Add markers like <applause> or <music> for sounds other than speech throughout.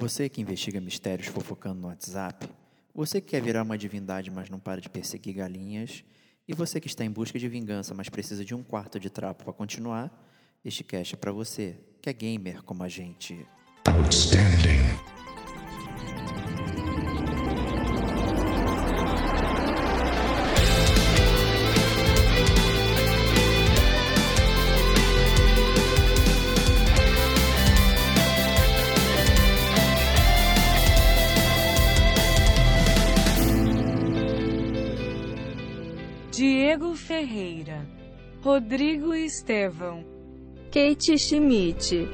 Você que investiga mistérios fofocando no WhatsApp, você que quer virar uma divindade, mas não para de perseguir galinhas, e você que está em busca de vingança, mas precisa de um quarto de trapo para continuar, este cast é para você, que é gamer como a gente. Outstanding. Ferreira, Rodrigo Estevão, Kate Schmidt.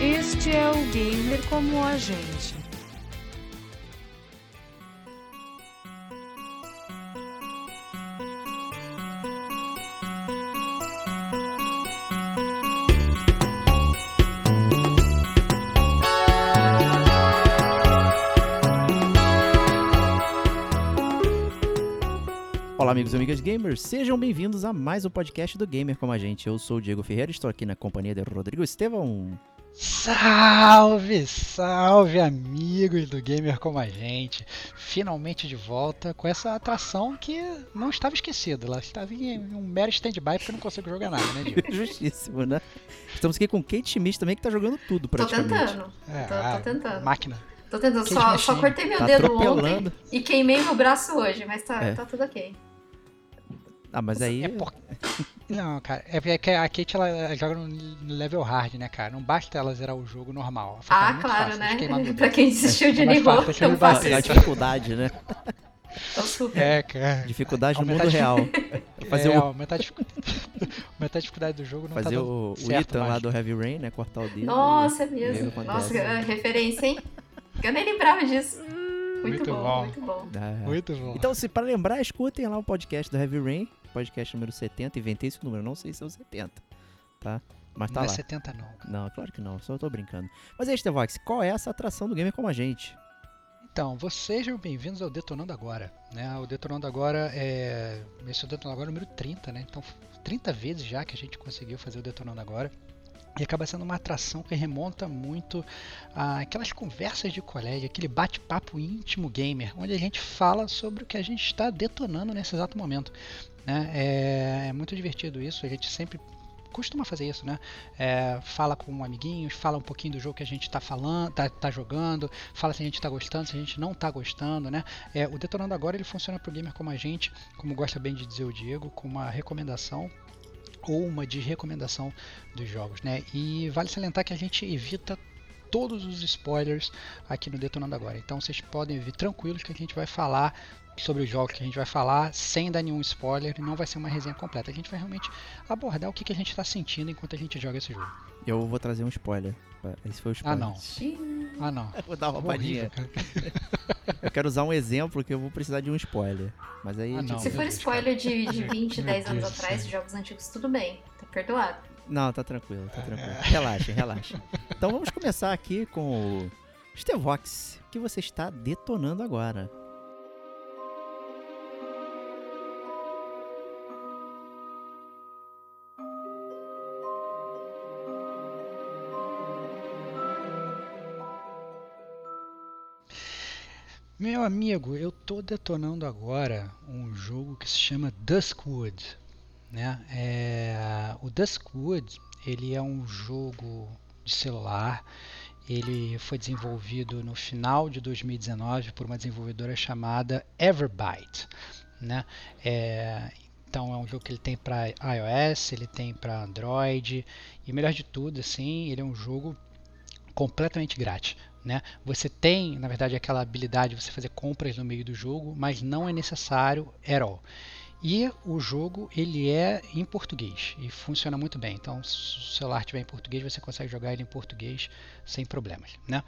Este é o Gamer como a gente. Olá, amigos e amigas gamers, sejam bem-vindos a mais um podcast do Gamer como a gente. Eu sou o Diego Ferreira, estou aqui na companhia de Rodrigo Estevão. Salve, salve amigos do Gamer como a gente. Finalmente de volta com essa atração que não estava esquecida. Ela estava em um mero stand-by porque eu não consigo jogar nada, né, Diego? <laughs> Justíssimo, né? Estamos aqui com Kate Schmidt também, que tá jogando tudo Tô praticamente. tentando. É, tô, tô tentando. Máquina. Tô tentando. Kate Só, só cortei meu Tá dedo ontem e queimei meu braço hoje, mas tá, É. tá tudo ok. Ah, mas aí... É por... <laughs> Não, cara, é porque a Kate ela joga no level hard, né, cara? Não basta ela zerar o jogo normal. Ah, muito claro, fácil né? <laughs> pra quem desistiu de É fácil, eu é faço mais a dificuldade, né? É, cara. Dificuldade no mundo real. <laughs> Fazer é, o, aumentar, a aumentar a dificuldade do jogo não tá fazer dando o, o Ethan lá do Heavy Rain, né? Cortar o dedo. Nossa, é mesmo. Nossa, é referência, hein? Eu nem lembrava disso. Muito, Muito bom, bom. muito bom. Ah, Muito bom. Então, se para lembrar, escutem lá o podcast do Heavy Rain, podcast número 70. Inventei esse número, não sei se é o 70, tá? Mas tá não lá. é 70 não. Não, claro que não, só tô brincando. Mas aí, Stevox, qual é essa atração do gamer como a gente? Então, vocês sejam bem-vindos ao Detonando Agora. Né? O Detonando Agora é. Esse é o Detonando Agora número 30, né? Então, 30 vezes já que a gente conseguiu fazer o Detonando Agora. E acaba sendo uma atração que remonta muito àquelas conversas de colégio, aquele bate-papo íntimo gamer, onde a gente fala sobre o que a gente está detonando nesse exato momento. Né? É, é muito divertido isso, a gente sempre costuma fazer isso, né? É, fala com amiguinhos, fala um pouquinho do jogo que a gente está falando, tá, tá jogando, fala se a gente está gostando, se a gente não está gostando, né? É, o Detonando Agora ele funciona para o gamer como a gente, como gosta bem de dizer o Diego, com uma recomendação ou uma desrecomendação dos jogos, né? E vale salientar que a gente evita todos os spoilers aqui no Detonando Agora. Então vocês podem vir tranquilos que a gente vai falar sobre os jogos que a gente vai falar sem dar nenhum spoiler e não vai ser uma resenha completa. A gente vai realmente abordar o que, que a gente está sentindo enquanto a gente joga esse jogo. Eu vou trazer um spoiler. Esse foi o spoiler. Ah, não. Ah, não. Eu <laughs> vou dar uma cara. <laughs> Eu quero usar um exemplo que eu vou precisar de um spoiler. Mas aí. Ah, não. Se for Deus, spoiler de, de 20, Meu 10 anos Deus atrás, de jogos antigos, tudo bem. Tá perdoado. Não, tá tranquilo, tá tranquilo. Relaxa, relaxa. Então vamos começar aqui com o Stevox, que você está detonando agora. Meu amigo, eu tô detonando agora um jogo que se chama Duskwood, né? É, o Duskwood, ele é um jogo de celular. Ele foi desenvolvido no final de 2019 por uma desenvolvedora chamada Everbyte, né? É, então é um jogo que ele tem para iOS, ele tem para Android e melhor de tudo, assim, ele é um jogo completamente grátis. Né? Você tem, na verdade, aquela habilidade de você fazer compras no meio do jogo, mas não é necessário at all. E o jogo ele é em português e funciona muito bem. Então, se o celular estiver em português, você consegue jogar ele em português sem problemas. Né?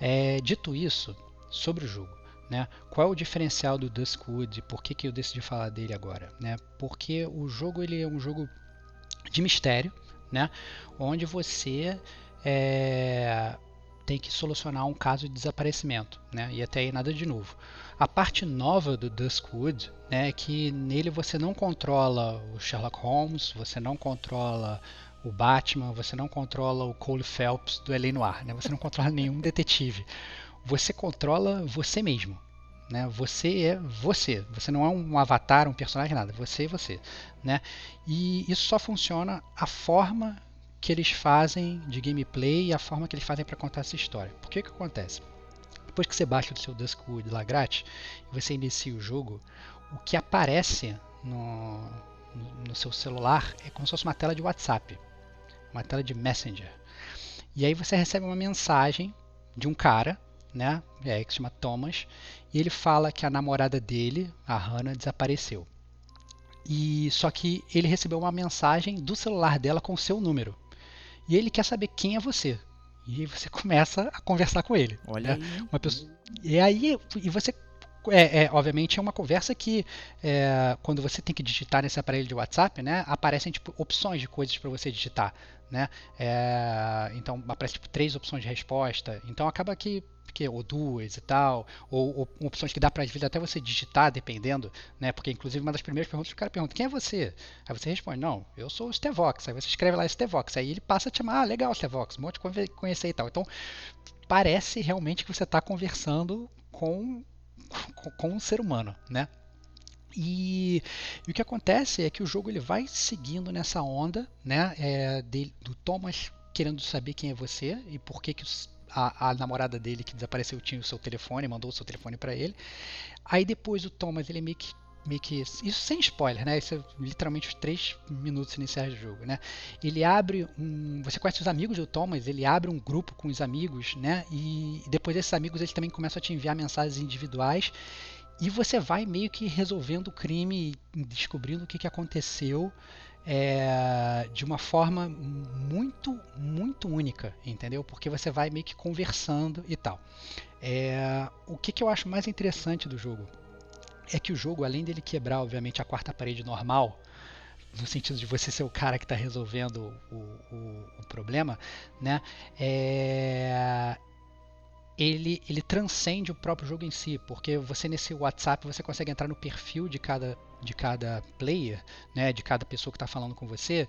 É, dito isso, sobre o jogo, né? qual é o diferencial do Duskwood? Por que, que eu decidi falar dele agora? Né? Porque o jogo ele é um jogo de mistério, né? onde você é, tem que solucionar um caso de desaparecimento, né? E até aí nada de novo. A parte nova do Duskwood, né, é que nele você não controla o Sherlock Holmes, você não controla o Batman, você não controla o Cole Phelps do L.A. Noir, né? Você não controla nenhum <laughs> detetive. Você controla você mesmo, né? Você é você. Você não é um avatar, um personagem, nada. Você é você, né? E isso só funciona a forma que eles fazem de gameplay e a forma que eles fazem para contar essa história. Por que que acontece? Depois que você baixa o seu Duskwood lá grátis você inicia o jogo, o que aparece no, no seu celular é como se fosse uma tela de WhatsApp, uma tela de Messenger. E aí você recebe uma mensagem de um cara, né, é, que se chama Thomas, e ele fala que a namorada dele, a Hannah, desapareceu. E só que ele recebeu uma mensagem do celular dela com o seu número. E ele quer saber quem é você. E você <laughs> começa a conversar com ele. Olha né? aí. Uma pessoa, e aí e você é, é, obviamente é uma conversa que é, quando você tem que digitar nesse aparelho de WhatsApp, né, aparecem tipo opções de coisas para você digitar, né? É, então aparece tipo três opções de resposta. Então acaba que que ou duas e tal, ou, ou opções que dá para às vezes até você digitar dependendo, né? Porque inclusive uma das primeiras perguntas o cara pergunta quem é você? Aí você responde não, eu sou o Stevox. Aí você escreve lá Stevox. Aí ele passa a te chamar, ah, legal Stevox, um monte de conhe- conhecer e tal. Então parece realmente que você está conversando com, com, com um ser humano, né? E, e o que acontece é que o jogo ele vai seguindo nessa onda, né? é, dele- do Thomas querendo saber quem é você e por que, que a, a namorada dele que desapareceu tinha o seu telefone, mandou o seu telefone para ele. Aí depois o Thomas ele meio que meio que isso sem spoiler, né? Isso é literalmente os três minutos iniciais do jogo, né? Ele abre um, você conhece os amigos do Thomas, ele abre um grupo com os amigos, né? E depois desses amigos eles também começam a te enviar mensagens individuais e você vai meio que resolvendo o crime descobrindo o que, que aconteceu é, de uma forma muito, muito única, entendeu? Porque você vai meio que conversando e tal. É, o que, que eu acho mais interessante do jogo é que o jogo, além dele quebrar, obviamente, a quarta parede normal, no sentido de você ser o cara que está resolvendo o, o, o problema, né? É, ele, ele transcende o próprio jogo em si, porque você nesse WhatsApp você consegue entrar no perfil de cada, de cada player, né, de cada pessoa que está falando com você,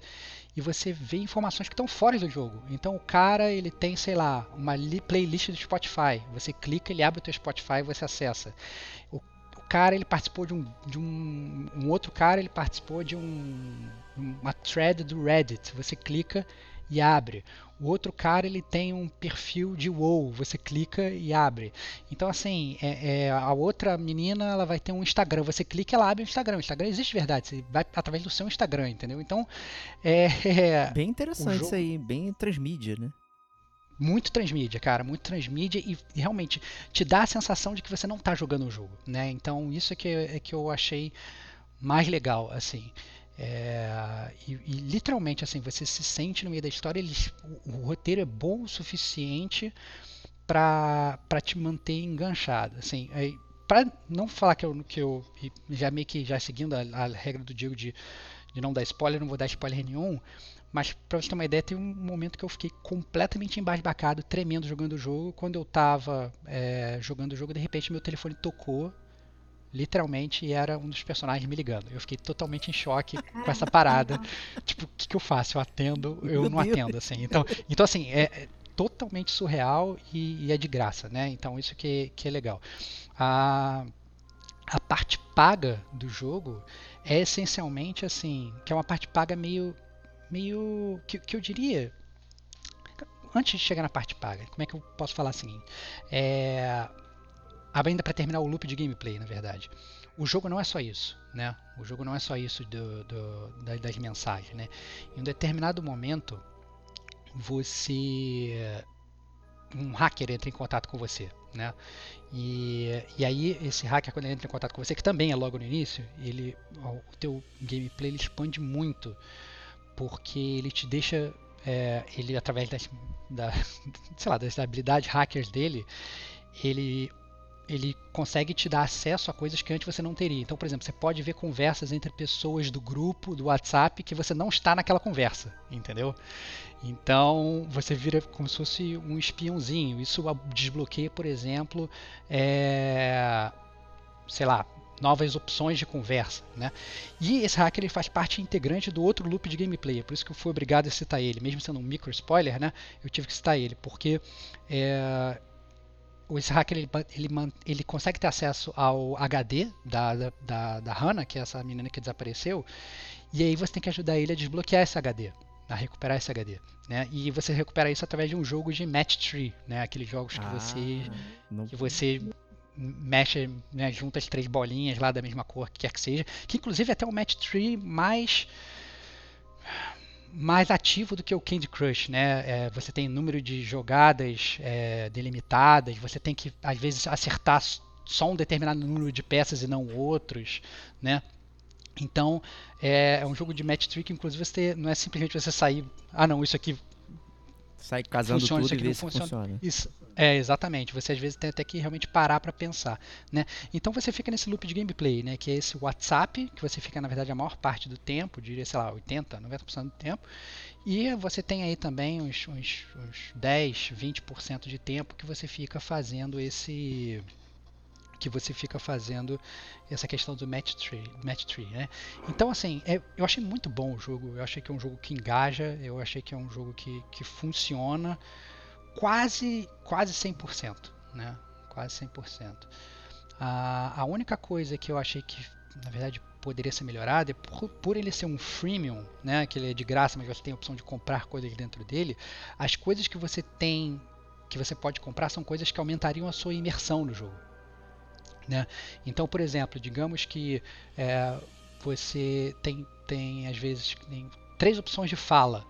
e você vê informações que estão fora do jogo. Então o cara ele tem, sei lá, uma li- playlist do Spotify. Você clica, ele abre o teu Spotify e você acessa. O, o cara ele participou de um, de um, um outro cara ele participou de um, uma thread do Reddit. Você clica e abre. O outro cara ele tem um perfil de WoW, você clica e abre. Então assim, é, é, a outra menina ela vai ter um Instagram, você clica e ela abre o Instagram. O Instagram existe de verdade, você vai através do seu Instagram, entendeu? Então é, <laughs> é Bem interessante jogo- isso aí, bem transmídia, né? muito transmídia, cara, muito transmídia e, e realmente te dá a sensação de que você não está jogando o jogo, né? Então isso é que, é que eu achei mais legal, assim. É, e, e literalmente assim você se sente no meio da história eles, o, o roteiro é bom o suficiente para te manter enganchado assim é, para não falar que eu, que eu já meio que já seguindo a, a regra do Diego de, de não dar spoiler não vou dar spoiler nenhum mas pra você ter uma ideia, tem um momento que eu fiquei completamente embasbacado, tremendo jogando o jogo. Quando eu tava é, jogando o jogo, de repente meu telefone tocou, literalmente, era um dos personagens me ligando. Eu fiquei totalmente em choque com essa parada. Tipo, o que, que eu faço? Eu atendo, eu Meu não Deus. atendo, assim. Então, então assim, é, é totalmente surreal e, e é de graça, né? Então isso que, que é legal. A, a parte paga do jogo é essencialmente assim, que é uma parte paga meio meio que, que eu diria antes de chegar na parte paga, como é que eu posso falar assim? É, ainda para terminar o loop de gameplay, na verdade. O jogo não é só isso, né? O jogo não é só isso do, do, da- das mensagens, né? Em um determinado momento, você um hacker entra em contato com você, né? E, e aí esse hacker quando ele entra em contato com você, que também é logo no início, ele o teu gameplay ele expande muito porque ele te deixa é, ele através das, da, <laughs> sei lá, das habilidades hackers dele, ele ele consegue te dar acesso a coisas que antes você não teria. Então, por exemplo, você pode ver conversas entre pessoas do grupo, do WhatsApp, que você não está naquela conversa, entendeu? Então, você vira como se fosse um espiãozinho. Isso desbloqueia, por exemplo, é... sei lá, novas opções de conversa, né? E esse hack ele faz parte integrante do outro loop de gameplay, é por isso que eu fui obrigado a citar ele, mesmo sendo um micro spoiler, né? Eu tive que citar ele, porque é, esse hacker ele, ele, ele, consegue ter acesso ao HD da, da, da, da Hannah, que é essa menina que desapareceu, e aí você tem que ajudar ele a desbloquear esse HD, a recuperar esse HD, né? E você recupera isso através de um jogo de match tree, né? Aqueles jogos que ah, você não... que você mexe, né, junta as três bolinhas lá da mesma cor, que quer que seja, que inclusive é até um match tree mais mais ativo do que o Candy Crush, né? É, você tem número de jogadas é, delimitadas, você tem que às vezes acertar só um determinado número de peças e não outros, né? Então é, é um jogo de match trick, inclusive você não é simplesmente você sair, ah não, isso aqui sai casando funciona, tudo e vê se funciona. funciona. Isso, é, exatamente. Você às vezes tem até que realmente parar para pensar, né? Então você fica nesse loop de gameplay, né? Que é esse WhatsApp, que você fica na verdade a maior parte do tempo, diria, sei lá, 80, 90% do tempo. E você tem aí também uns, uns, uns 10, 20% de tempo que você fica fazendo esse que você fica fazendo essa questão do match tree, match tree né? Então, assim, é, eu achei muito bom o jogo. Eu achei que é um jogo que engaja, eu achei que é um jogo que, que funciona quase, quase 100%, né? Quase 100%. A, a única coisa que eu achei que, na verdade, poderia ser melhorada é por, por, ele ser um freemium, né? Que ele é de graça, mas você tem a opção de comprar coisas dentro dele. As coisas que você tem, que você pode comprar, são coisas que aumentariam a sua imersão no jogo. Né? Então, por exemplo, digamos que é, você tem, tem às vezes tem três opções de fala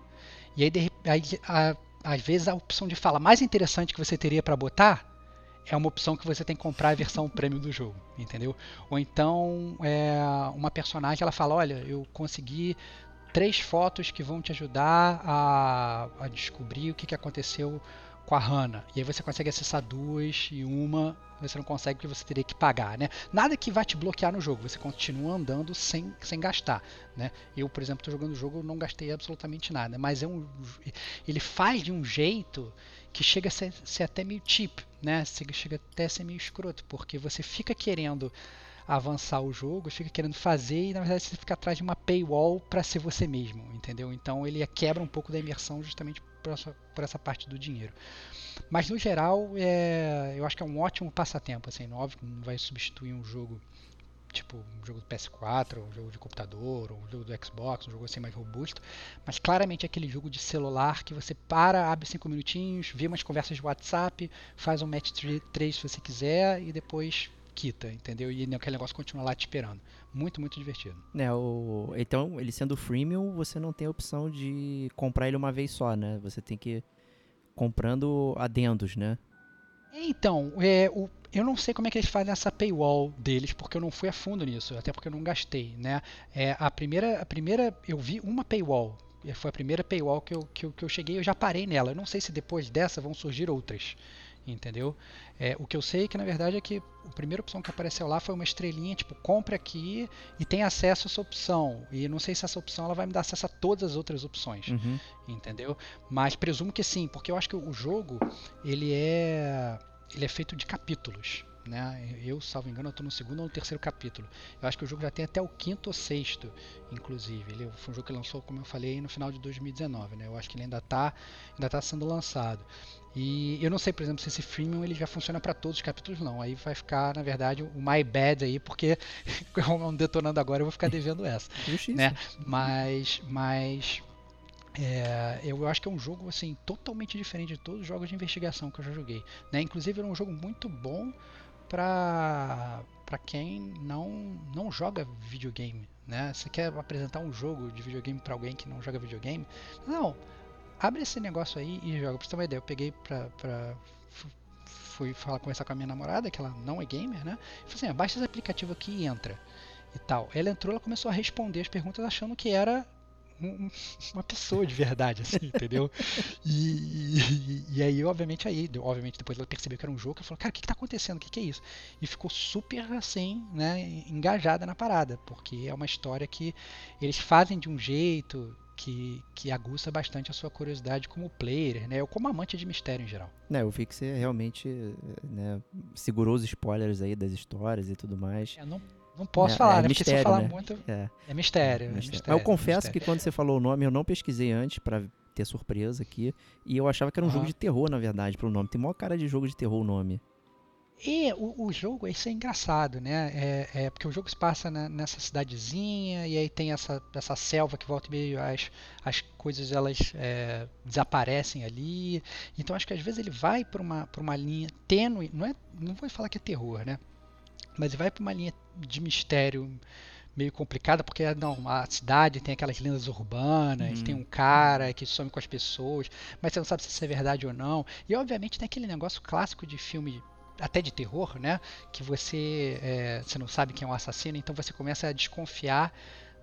e aí, de, aí a, às vezes a opção de fala mais interessante que você teria para botar é uma opção que você tem que comprar a versão <laughs> premium do jogo, entendeu? Ou então é, uma personagem ela fala, olha, eu consegui três fotos que vão te ajudar a, a descobrir o que, que aconteceu com a Hannah. E aí você consegue acessar duas e uma você não consegue porque você teria que pagar, né? Nada que vai te bloquear no jogo, você continua andando sem, sem gastar, né? Eu, por exemplo, estou jogando o jogo, não gastei absolutamente nada, mas é um, ele faz de um jeito que chega a ser, ser até meio cheap, né? Chega até a ser meio escroto, porque você fica querendo avançar o jogo, fica querendo fazer e na verdade você fica atrás de uma paywall para ser você mesmo, entendeu? Então ele quebra um pouco da imersão justamente por essa, parte do dinheiro. Mas no geral, é, eu acho que é um ótimo passatempo. Assim, óbvio que não vai substituir um jogo tipo um jogo do PS4, um jogo de computador, um jogo do Xbox, um jogo assim mais robusto, mas claramente é aquele jogo de celular que você para, abre cinco minutinhos, vê umas conversas de WhatsApp, faz um match 3 se você quiser e depois quita, entendeu? E aquele negócio continua lá te esperando. Muito, muito divertido. É, o... Então, ele sendo freemium, você não tem a opção de comprar ele uma vez só, né? Você tem que ir comprando adendos, né? Então, é, o, eu não sei como é que eles fazem essa paywall deles, porque eu não fui a fundo nisso, até porque eu não gastei, né? É, a primeira, a primeira, eu vi uma paywall, foi a primeira paywall que eu, que eu, que eu cheguei, eu já parei nela. Eu não sei se depois dessa vão surgir outras entendeu? É, o que eu sei é que na verdade é que a primeira opção que apareceu lá foi uma estrelinha, tipo, compre aqui e tem acesso a essa opção. E não sei se essa opção ela vai me dar acesso a todas as outras opções, uhum. entendeu? Mas presumo que sim, porque eu acho que o jogo ele é ele é feito de capítulos. Né? Eu, salvo engano, estou no segundo ou no terceiro capítulo. Eu acho que o jogo já tem até o quinto ou sexto, inclusive. Ele foi um jogo que lançou, como eu falei, no final de 2019. Né? Eu acho que ele ainda está ainda tá sendo lançado. E eu não sei, por exemplo, se esse freemium ele já funciona para todos os capítulos, não. Aí vai ficar, na verdade, o my bad aí, porque <laughs> como detonando agora, eu vou ficar devendo essa. <laughs> né? Mas, mas é, eu acho que é um jogo assim totalmente diferente de todos os jogos de investigação que eu já joguei. Né? Inclusive, era um jogo muito bom para para quem não não joga videogame, né? Você quer apresentar um jogo de videogame para alguém que não joga videogame? Não abre esse negócio aí e joga. Pra você ter uma ideia, eu peguei pra. pra fui falar, conversar com a minha namorada, que ela não é gamer, né? Falei assim: ah, baixa esse aplicativo aqui e entra. E tal. Ela entrou, ela começou a responder as perguntas achando que era um- uma pessoa de verdade, assim, <laughs> entendeu? E, e, e aí, obviamente, aí, obviamente, depois ela percebeu que era um jogo, ela falou, cara, o que, que tá acontecendo? O que, que é isso? E ficou super, assim, né, engajada na parada, porque é uma história que eles fazem de um jeito que, que aguça bastante a sua curiosidade como player, né, ou como amante de mistério em geral. né, eu vi que você realmente né, segurou os spoilers aí das histórias e tudo mais. Eu não, não posso É, falar, é né, porque se eu mistério, falar né? muito, É, é mistério. é mistério. mistério, eu confesso mistério. que quando você falou o nome, eu não pesquisei antes pra ter surpresa aqui. E eu achava que era um jogo Aham. de terror, na verdade, pelo nome. Tem maior cara de jogo de terror o nome. E o, o jogo, isso é engraçado, né? É, é porque o jogo se passa na- nessa cidadezinha e aí tem essa, essa selva que volta e meio as, as coisas elas é, desaparecem ali. Então acho que às vezes ele vai para uma, uma linha tênue, não, é, não vou falar que é terror, né? Mas ele vai para uma linha de mistério meio complicada, porque não, a cidade tem aquelas lendas urbanas, Uhum. tem um cara que some com as pessoas, mas você não sabe se isso é verdade ou não. E obviamente tem aquele negócio clássico de filme até de terror, né? Que você, é, você não sabe quem é o assassino, então você começa a desconfiar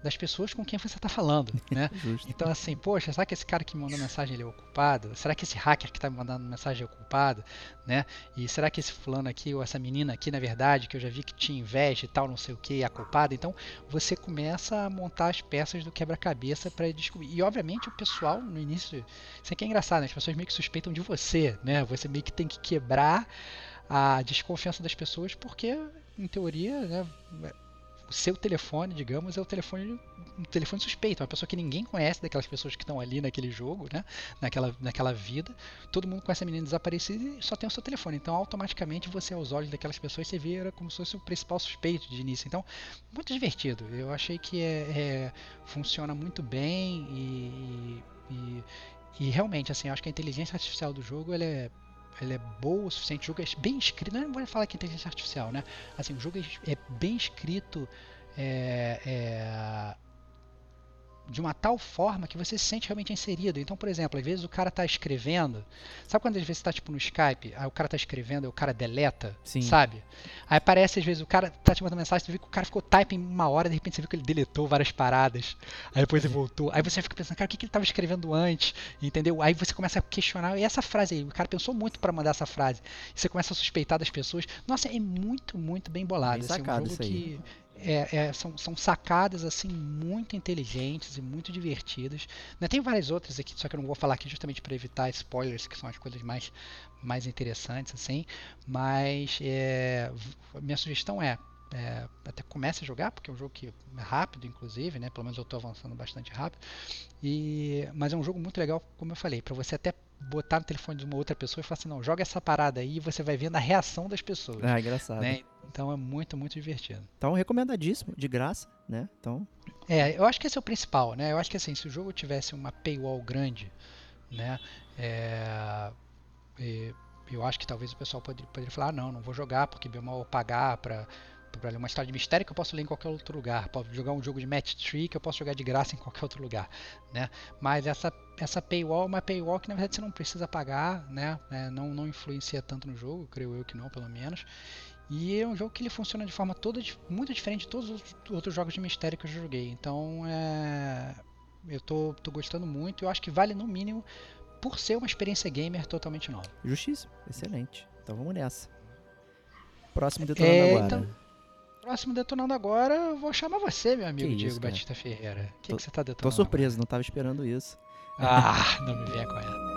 das pessoas com quem você está falando, né? <laughs> Então assim, poxa, será que esse cara que me mandou mensagem ele é o culpado? Será que esse hacker que está me mandando mensagem é o culpado, né? E será que esse fulano aqui ou essa menina aqui, na verdade, que eu já vi que tinha inveja e tal, não sei o que, é a culpada? Então você começa a montar as peças do quebra-cabeça para descobrir. E obviamente o pessoal no início, isso aqui é engraçado, né? As pessoas meio que suspeitam de você, né? Você meio que tem que quebrar a desconfiança das pessoas porque, em teoria, né? O seu telefone, digamos, é o telefone um telefone suspeito, uma pessoa que ninguém conhece daquelas pessoas que estão ali naquele jogo, né? Naquela, naquela vida. Todo mundo conhece a menina desaparecida e só tem o seu telefone. Então, automaticamente, você, aos olhos daquelas pessoas, você vê como se fosse o principal suspeito de início. Então, muito divertido. Eu achei que é, é- funciona muito bem e, e, e realmente, assim, acho que a inteligência artificial do jogo ela é ela é boa o suficiente, o jogo é bem escrito, não vou falar que é inteligência artificial, né? Assim, o jogo é, é bem escrito, é, é, de uma tal forma que você se sente realmente inserido. Então, por exemplo, às vezes o cara tá escrevendo, sabe quando às vezes você tá tipo no Skype, aí o cara tá escrevendo e o cara deleta, Sim. sabe? Aí aparece às vezes o cara tá te mandando mensagem, você vê que o cara ficou typing uma hora, de repente você viu que ele deletou várias paradas, aí depois ele voltou, aí você fica pensando, cara, o que, que ele tava escrevendo antes, entendeu? Aí você começa a questionar, e essa frase aí, o cara pensou muito para mandar essa frase, e você começa a suspeitar das pessoas. Nossa, é muito, muito bem bolado. Bem assim, sacado um jogo isso aí. que é, é, são, são sacadas assim muito inteligentes e muito divertidas. Né, tem várias outras aqui, só que eu não vou falar aqui justamente para evitar spoilers, que são as coisas mais, mais interessantes assim. Mas é, minha sugestão é, é, até comece a jogar, porque é um jogo que é rápido, inclusive, né? Pelo menos eu estou avançando bastante rápido. E, mas é um jogo muito legal, como eu falei, para você até botar no telefone de uma outra pessoa e falar assim, não, joga essa parada aí e você vai vendo a reação das pessoas. Ah, engraçado. né? Então é muito, muito divertido. Então, recomendadíssimo, de graça, né? Então, É, eu acho que esse é o principal, né? Eu acho que assim, se o jogo tivesse uma paywall grande, né? É, e eu acho que talvez o pessoal poderia, poderia falar, ah, não, não vou jogar porque bem mal pagar pra, ler uma história de mistério que eu posso ler em qualquer outro lugar. Posso jogar um jogo de match tree que eu posso jogar de graça em qualquer outro lugar, né? Mas essa, essa paywall é uma paywall que na verdade você não precisa pagar, né? É, não, não influencia tanto no jogo, creio eu que não, pelo menos. E é um jogo que ele funciona de forma toda muito diferente de todos os outros jogos de mistério que eu joguei. Então, é, eu tô, tô gostando muito. Eu acho que vale no mínimo por ser uma experiência gamer totalmente nova. justíssimo, excelente. Então, vamos nessa. Próximo detonando É, agora. então- Próximo detonando agora, eu vou chamar você, meu amigo Que Diego isso. Batista Ferreira. O que, Tô- que você tá Tô detonando? surpreso, não tava esperando isso. agora? Ah, não me venha com ela.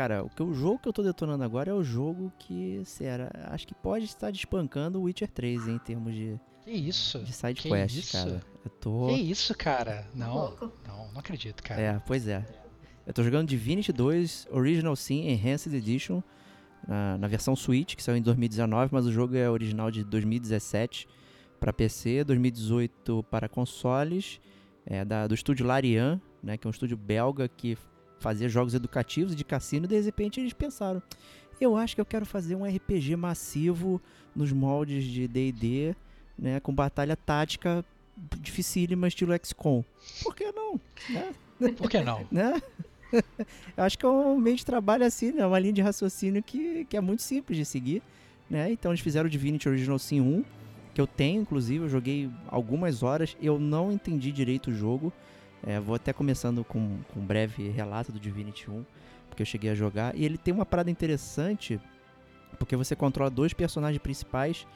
Cara, o, que, o jogo que eu tô detonando agora é o jogo que, será, acho que pode estar despancando o Witcher 3 hein, em termos de, Que isso? de side Que quest, isso? cara. Eu tô. Que isso, cara? Não, Louco. não, não acredito, cara. É, pois é. Eu tô jogando Divinity 2 Original Sin Enhanced Edition na, na versão Switch, que saiu em 2019, mas o jogo é original de 2017 para PC, 2018 para consoles, é, da, do estúdio Larian, né, que é um estúdio belga que fazia jogos educativos de cassino, e de repente eles pensaram, eu acho que eu quero fazer um RPG massivo nos moldes de D&D, né, com batalha tática dificílima, estilo XCOM. Por que não? Né? Por que não? <laughs> né? <laughs> Eu acho que é um meio de trabalho assim, né? Uma linha de raciocínio que, que é muito simples de seguir, né? Então eles fizeram o Divinity Original Sin 1, que eu tenho, inclusive, eu joguei algumas horas, eu não entendi direito o jogo. É, vou até começando com, com um breve relato do Divinity 1, porque eu cheguei a jogar. E ele tem uma parada interessante, porque você controla dois personagens principais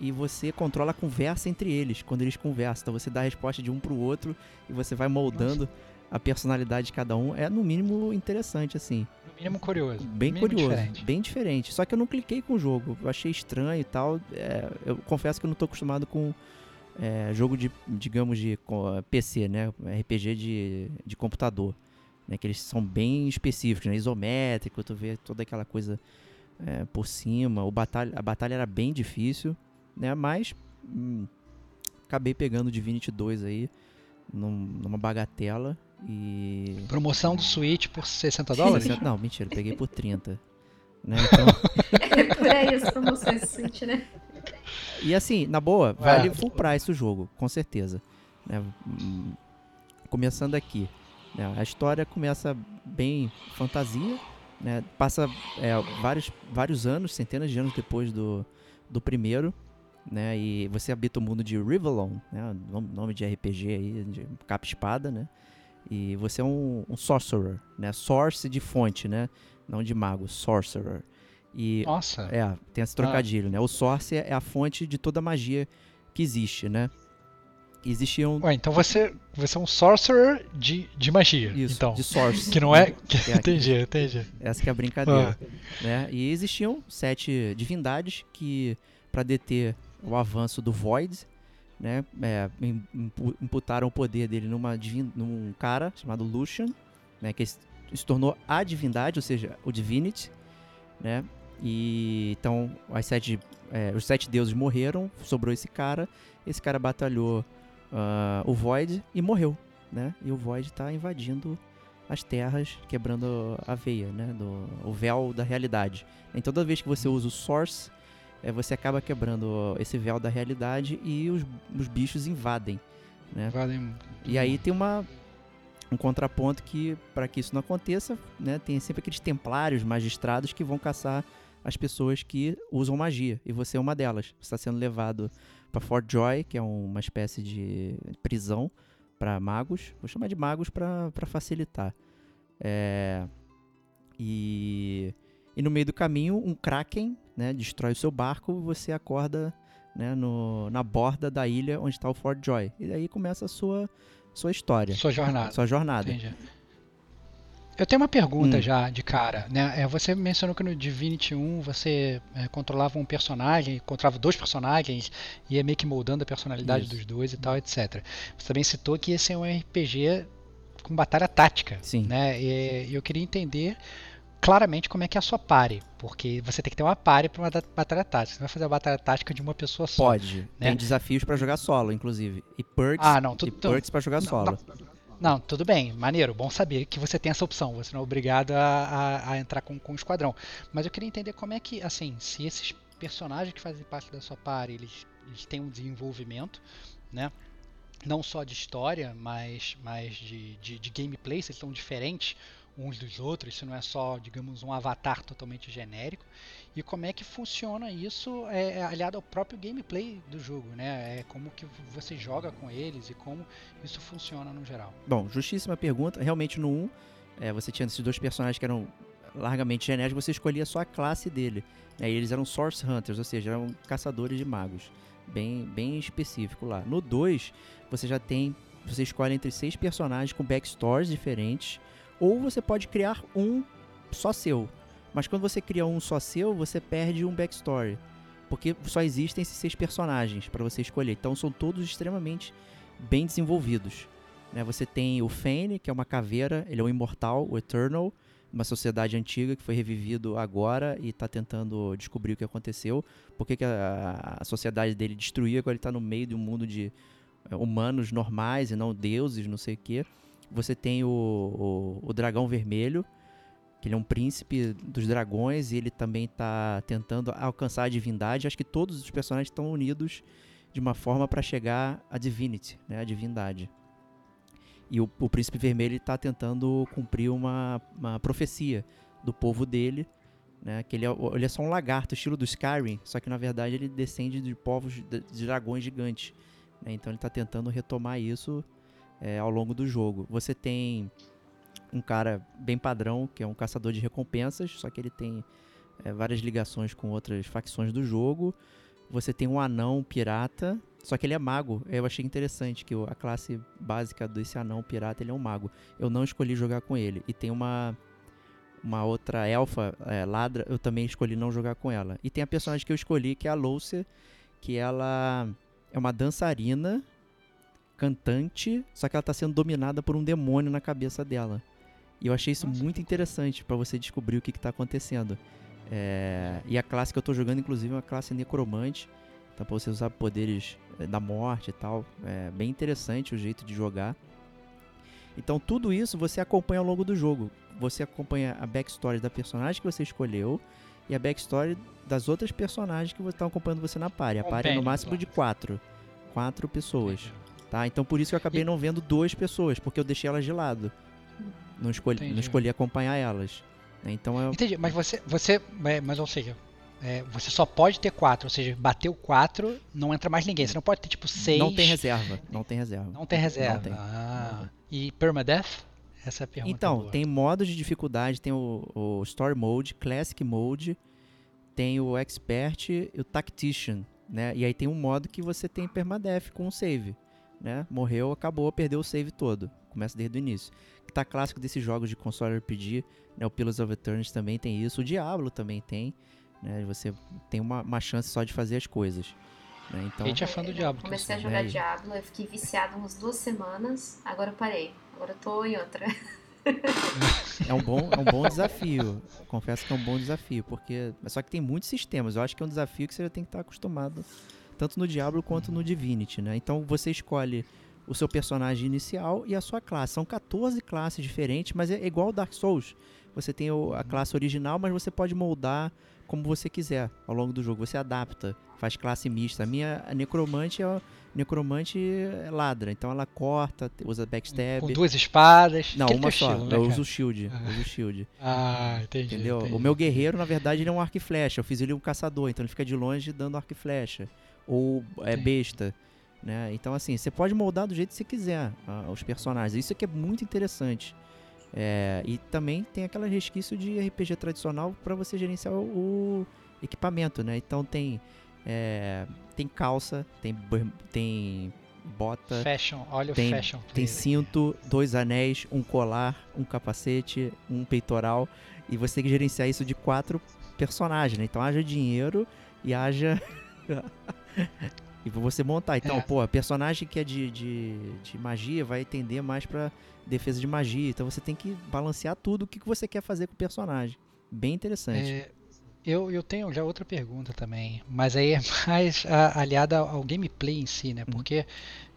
e você controla a conversa entre eles, quando eles conversam. Então você dá a resposta de um pro outro e você vai moldando Nossa. a personalidade de cada um. É, no mínimo, interessante, assim. No mínimo curioso. Bem mínimo curioso. Diferente. Bem diferente. Só que eu não cliquei com o jogo. Eu achei estranho e tal. É, eu confesso que eu não tô acostumado com é, jogo de, digamos, de PC, né? RPG de, de computador. Né? Que eles são bem específicos, né? Isométrico, tu vê toda aquela coisa é, por cima. O batalha, a batalha era bem difícil né? Mas hum, acabei pegando o Divinity 2 aí num, numa bagatela e promoção do Switch por 60 dólares? Não, mentira, peguei por 30. Né? <laughs> Então... é por aí as promoções do Switch, né? E assim, na boa, vale full price o jogo, com certeza. Né? Começando aqui, né? a história começa bem fantasia, né? passa é, vários, vários anos, centenas de anos depois do, do primeiro, né? E você habita o mundo de Rivalon, né? Nome de RPG aí, de capa espada, né? E você é um, um sorcerer, né? Source de fonte, né? Não de mago, sorcerer. E, Nossa! É, tem esse trocadilho, ah. né? O source é a fonte de toda magia que existe, né? Existiam... Ué, então você, você é um sorcerer de, de magia, Isso, então. de source. Que não é... É entendi, entendi. Essa que é a brincadeira, ah. né? E existiam sete divindades que, para deter o avanço do Void, né? É, imputaram o poder dele numa num cara chamado Lucian, né? Que se tornou a divindade, ou seja, o Divinity, né? E então as sete, é, os sete deuses morreram, sobrou esse cara. Esse cara batalhou uh, o Void e morreu, né? E o Void está invadindo as terras, quebrando a veia, né? Do, o véu da realidade. Então toda vez que você usa o Source é, você acaba quebrando esse véu da realidade e os, os bichos invadem. Né? Invadem. E aí tem uma, um contraponto que, para que isso não aconteça, né, tem sempre aqueles templários, magistrados que vão caçar as pessoas que usam magia. E você é uma delas. Você está sendo levado para Fort Joy, que é uma espécie de prisão para magos. Vou chamar de magos para facilitar. É... E e no meio do caminho, um kraken né, destrói o seu barco, você acorda né, no, na borda da ilha onde está o Fort Joy. E aí começa a sua, sua história. Sua jornada. Sua jornada. Entendi. Eu tenho uma pergunta hum. já de cara. Né? É, você mencionou que no Divinity 1 você é, controlava um personagem, controlava dois personagens, ia meio que moldando a personalidade Isso. dos dois e tal, etc. Você também citou que esse é um RPG com batalha tática. Sim. Né? E eu queria entender claramente como é que é a sua pare, porque você tem que ter uma pare para uma batalha tática. Você vai fazer a batalha tática de uma pessoa só. Pode. Né? Tem desafios para jogar solo, inclusive. E perks, ah, não, tudo, e perks para jogar não, solo. Não, não, tudo bem, maneiro, bom saber que você tem essa opção, você não é obrigado a, a, a entrar com, com o esquadrão. Mas eu queria entender como é que, assim, se esses personagens que fazem parte da sua pare, eles, eles têm um desenvolvimento, né? Não só de história, mas, mas de, de, de gameplay, se eles são diferentes uns dos outros, isso não é só, digamos, um avatar totalmente genérico. E como é que funciona isso é, é, aliado ao próprio gameplay do jogo, né? É como que você joga com eles e como isso funciona no geral. Bom, justíssima pergunta. Realmente no 1, é, você tinha esses dois personagens que eram largamente genéricos, você escolhia só a classe dele. Né? E eles eram Source Hunters, ou seja, eram caçadores de magos. Bem, bem específico lá. No 2, você já tem. Você escolhe entre seis personagens com backstories diferentes ou você pode criar um só seu. Mas quando você cria um só seu, você perde um backstory. Porque só existem esses seis personagens para você escolher. Então são todos extremamente bem desenvolvidos. Né? Você tem o Fane, que é uma caveira, ele é o imortal, o Eternal. uma sociedade antiga que foi revivido agora e está tentando descobrir o que aconteceu, por que, a, a sociedade dele destruía quando ele está no meio de um mundo de é, humanos normais e não deuses, não sei o quê. Você tem o, o, o dragão vermelho, que ele é um príncipe dos dragões e ele também está tentando alcançar a divindade. Acho que todos os personagens estão unidos de uma forma para chegar à divinity, né, a divindade. E o, o príncipe vermelho está tentando cumprir uma, uma profecia do povo dele, né, que ele é, ele é só um lagarto, estilo do Skyrim, só que na verdade ele descende de povos de, de dragões gigantes. Né, então ele está tentando retomar isso é, ao longo do jogo. Você tem um cara bem padrão, que é um caçador de recompensas, só que ele tem é, várias ligações com outras facções do jogo. Você tem um anão pirata, só que ele é mago. Eu achei interessante que a classe básica desse anão pirata ele é um mago. Eu não escolhi jogar com ele. E tem uma uma outra elfa é, ladra, eu também escolhi não jogar com ela. E tem a personagem que eu escolhi, que é a Loucia, que ela é uma dançarina, cantante, só que ela está sendo dominada por um demônio na cabeça dela. E eu achei isso Nossa, muito interessante para você descobrir o que está acontecendo. É, e a classe que eu estou jogando, inclusive, é uma classe necromante. Então, para você usar poderes é, da morte e tal. É bem interessante o jeito de jogar. Então, tudo isso você acompanha ao longo do jogo. Você acompanha a backstory da personagem que você escolheu e a backstory das outras personagens que estão acompanhando você na party. A party é no máximo de quatro. Quatro pessoas. Tá? Então, por isso que eu acabei não vendo duas pessoas, porque eu deixei elas de lado. Não escolhi, não escolhi acompanhar elas. Né? Então eu... Entendi, mas você, você, é, mas ou seja, é, você só pode ter quatro, ou seja, bateu quatro, não entra mais ninguém. Você não pode ter tipo seis. Não tem reserva. Não tem reserva. Não tem reserva. Não tem. Ah. E permadeath? Essa é a pergunta. Então, boa. tem modos de dificuldade, tem o, o Story Mode, Classic Mode, tem o Expert e o Tactician, né? E aí tem um modo que você tem permadeath com o save, né? Morreu, acabou, perdeu o save todo. Começa desde o início. Que tá clássico desses jogos de console RPG, né? O Pillars of Eternity também tem isso, o Diablo também tem. Né? Você tem uma, uma chance só de fazer as coisas. Né? Então, a gente é fã do Diablo. Comecei a jogar é. Diablo, eu fiquei viciado umas duas semanas, agora eu parei. Agora eu tô em outra. É um bom, é um bom desafio. Confesso que é um bom desafio, porque só que tem muitos sistemas. Eu acho que é um desafio que você já tem que estar acostumado tanto no Diablo quanto no Divinity, né? Então você escolhe o seu personagem inicial e a sua classe. São 14 classes diferentes, mas é igual Dark Souls. Você tem a classe original, mas você pode moldar como você quiser ao longo do jogo. Você adapta, faz classe mista. A minha a necromante é necromante é ladra, então ela corta, usa backstab. Com duas espadas. Não, uma só. Estilo, né, eu uso o shield. Ah. Uso o shield. Ah, entendi. Entendeu? Entendi. O meu guerreiro, na verdade, ele é um arco e flecha. Eu fiz ele um caçador, então ele fica de longe dando arco e flecha. Ou é besta. Né? Então, assim, você pode moldar do jeito que você quiser os personagens. Isso aqui é muito interessante. É, e também tem aquela resquício de RPG tradicional para você gerenciar o, o, equipamento, né? Então tem é, tem calça, tem tem bota, fashion, olha tem, o fashion. Tem cinto, dois anéis, um colar, um capacete, um peitoral e você tem que gerenciar isso de quatro personagens, né? Então haja dinheiro e haja <laughs> <laughs> e você montar. Então, é. pô, personagem que é de, de, de, magia vai tender mais pra defesa de magia. Então você tem que balancear tudo o que você quer fazer com o personagem. Bem interessante. É, eu, eu tenho já outra pergunta também, mas aí é <laughs> mais a, aliada ao gameplay em si, né? Uhum. Porque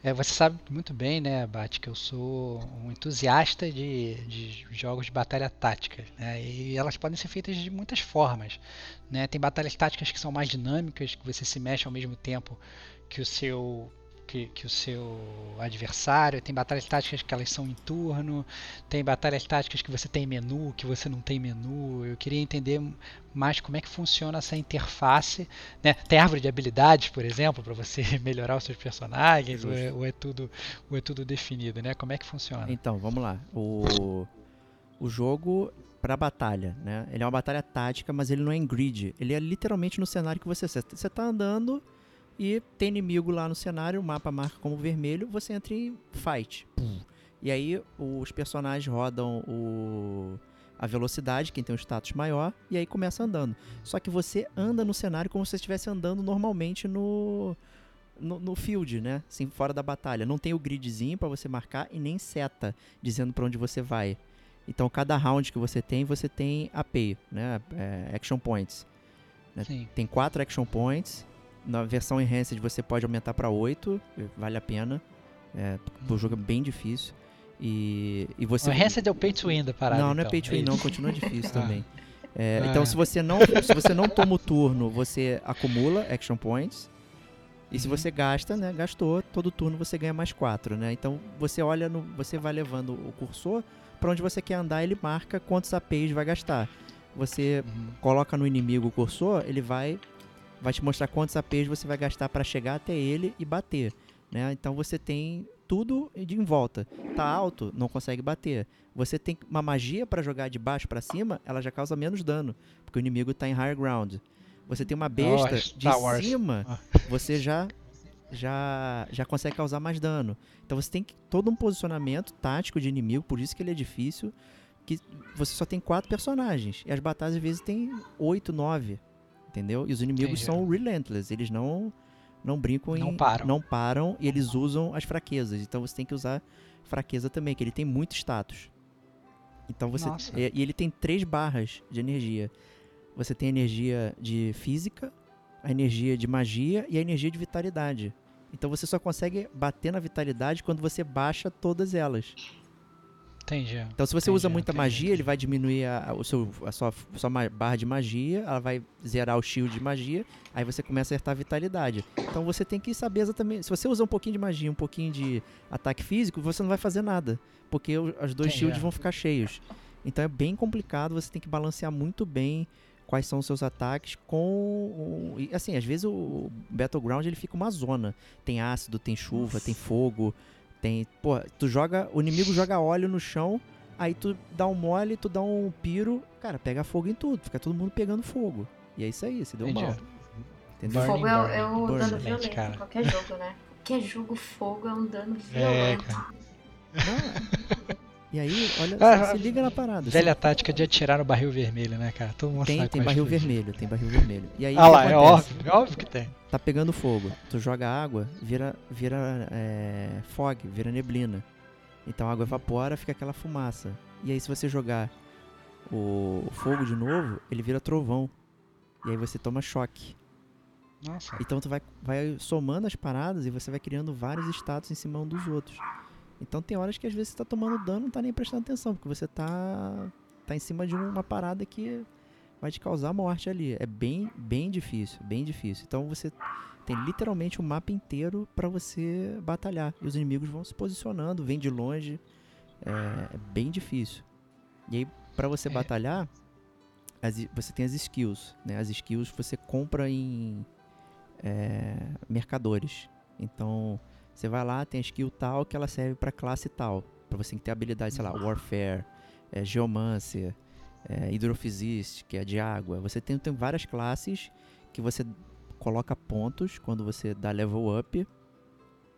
é, você sabe muito bem, né, Bate, que eu sou um entusiasta de, de jogos de batalha tática, né? E elas podem ser feitas de muitas formas, né? Tem batalhas táticas que são mais dinâmicas, que você se mexe ao mesmo tempo que o seu que, que, o seu adversário, tem batalhas táticas que elas são em turno, tem batalhas táticas que você tem menu, que você não tem menu. Eu queria entender mais como é que funciona essa interface. Né? Tem árvore de habilidades, por exemplo, para você <laughs> melhorar os seus personagens, ou é, ou é, tudo, ou é tudo definido, né? Como é que funciona? Então, vamos lá. O, o jogo para batalha, né? Ele é uma batalha tática, mas ele não é em grid. Ele é literalmente no cenário que você você está andando e tem inimigo lá no cenário, o mapa marca como vermelho, você entra em fight. E aí os personagens rodam o a velocidade, quem tem um status maior, e aí começa andando. Só que você anda no cenário como se você estivesse andando normalmente no, no, no, field, né? Assim, fora da batalha. Não tem o gridzinho para você marcar e nem seta dizendo para onde você vai. Então, cada round que você tem, você tem AP, né? É, action Points. Né? Tem quatro Action Points. Na versão Enhanced você pode aumentar para oito, vale a pena. É, o jogo é bem difícil. E, e você. O Enhanced é o pay to win da parada. Não, não é então, pay to win, não, <laughs> continua difícil Ah. também. É, Ah. Então, se você, não, se você não toma o turno, você acumula Action Points. E se Uhum. você gasta, né, gastou, todo turno você ganha mais quatro, né? Então, você olha, no, você vai levando o cursor para onde você quer andar, ele marca quantos APs vai gastar. Você Uhum. coloca no inimigo o cursor, ele vai vai te mostrar quantos APs você vai gastar para chegar até ele e bater, né? Então você tem tudo de em volta. Tá alto, não consegue bater. Você tem uma magia para jogar de baixo para cima, ela já causa menos dano, porque o inimigo tá em higher ground. Você tem uma besta Oh, de Wars. cima, Ah. você já já já consegue causar mais dano. Então você tem que, todo um posicionamento tático de inimigo, por isso que ele é difícil, que você só tem quatro personagens. E as batalhas às vezes tem oito, nove. Entendeu? E os inimigos Entendi. são relentless, eles não não brincam Não em param. não param e eles usam as fraquezas. Então você tem que usar fraqueza também, que ele tem muito status. Então você Nossa. e, e ele tem três barras de energia. Você tem a energia de física, a energia de magia e a energia de vitalidade. Então você só consegue bater na vitalidade quando você baixa todas elas. Entendi. Então, se você usa Entendi, muita entendi, magia, ele entendi. vai diminuir a, a- o seu, a sua, sua ma- barra de magia, ela vai zerar o shield de magia, aí você começa a acertar a vitalidade. Então, você tem que saber exatamente. Se você usar um pouquinho de magia, um pouquinho de ataque físico, você não vai fazer nada, porque os dois shields vão ficar cheios. Então, é bem complicado, você tem que balancear muito bem quais são os seus ataques com assim às vezes o battleground ele fica uma zona tem ácido tem chuva tem fogo tem pô tu joga o inimigo joga óleo no chão aí tu dá um mole tu dá um piro cara pega fogo em tudo fica todo mundo pegando fogo e é isso aí se deu Entendi. mal entendeu Burning, Fogo é, é o Burning. dano violento cara. em qualquer jogo, né? Qualquer jogo, fogo é um dano É, violento. cara. Não, e aí olha Ah, se liga na parada Velha tática de atirar no barril vermelho, né, cara? Todo mundo tem tem é barril vermelho tem barril vermelho e aí Ah lá, é acontece? óbvio, é óbvio que tem. tá pegando fogo, tu joga água, vira, vira é, fog, vira neblina. Então a água evapora, fica aquela fumaça. E aí se você jogar o fogo de novo, ele vira trovão. E aí você toma choque. Nossa. Então tu vai, vai somando as paradas e você vai criando vários status em cima um dos outros. Então tem horas que às vezes você tá tomando dano e não tá nem prestando atenção, porque você tá, tá em cima de uma parada que vai te causar morte ali. É bem, bem difícil, bem difícil. Então você tem literalmente o mapa inteiro pra você batalhar. E os inimigos vão se posicionando, vêm de longe. É, é bem difícil. E aí, pra você É. batalhar, as você tem as skills. Né? As skills você compra em é, mercadores. Então, você vai lá, tem a skill tal que ela serve pra classe tal. Pra você ter habilidade, sei lá, Warfare, é, Geomancer, é, Hydrophysicist, que é de água. Você tem, tem várias classes que você coloca pontos quando você dá level up.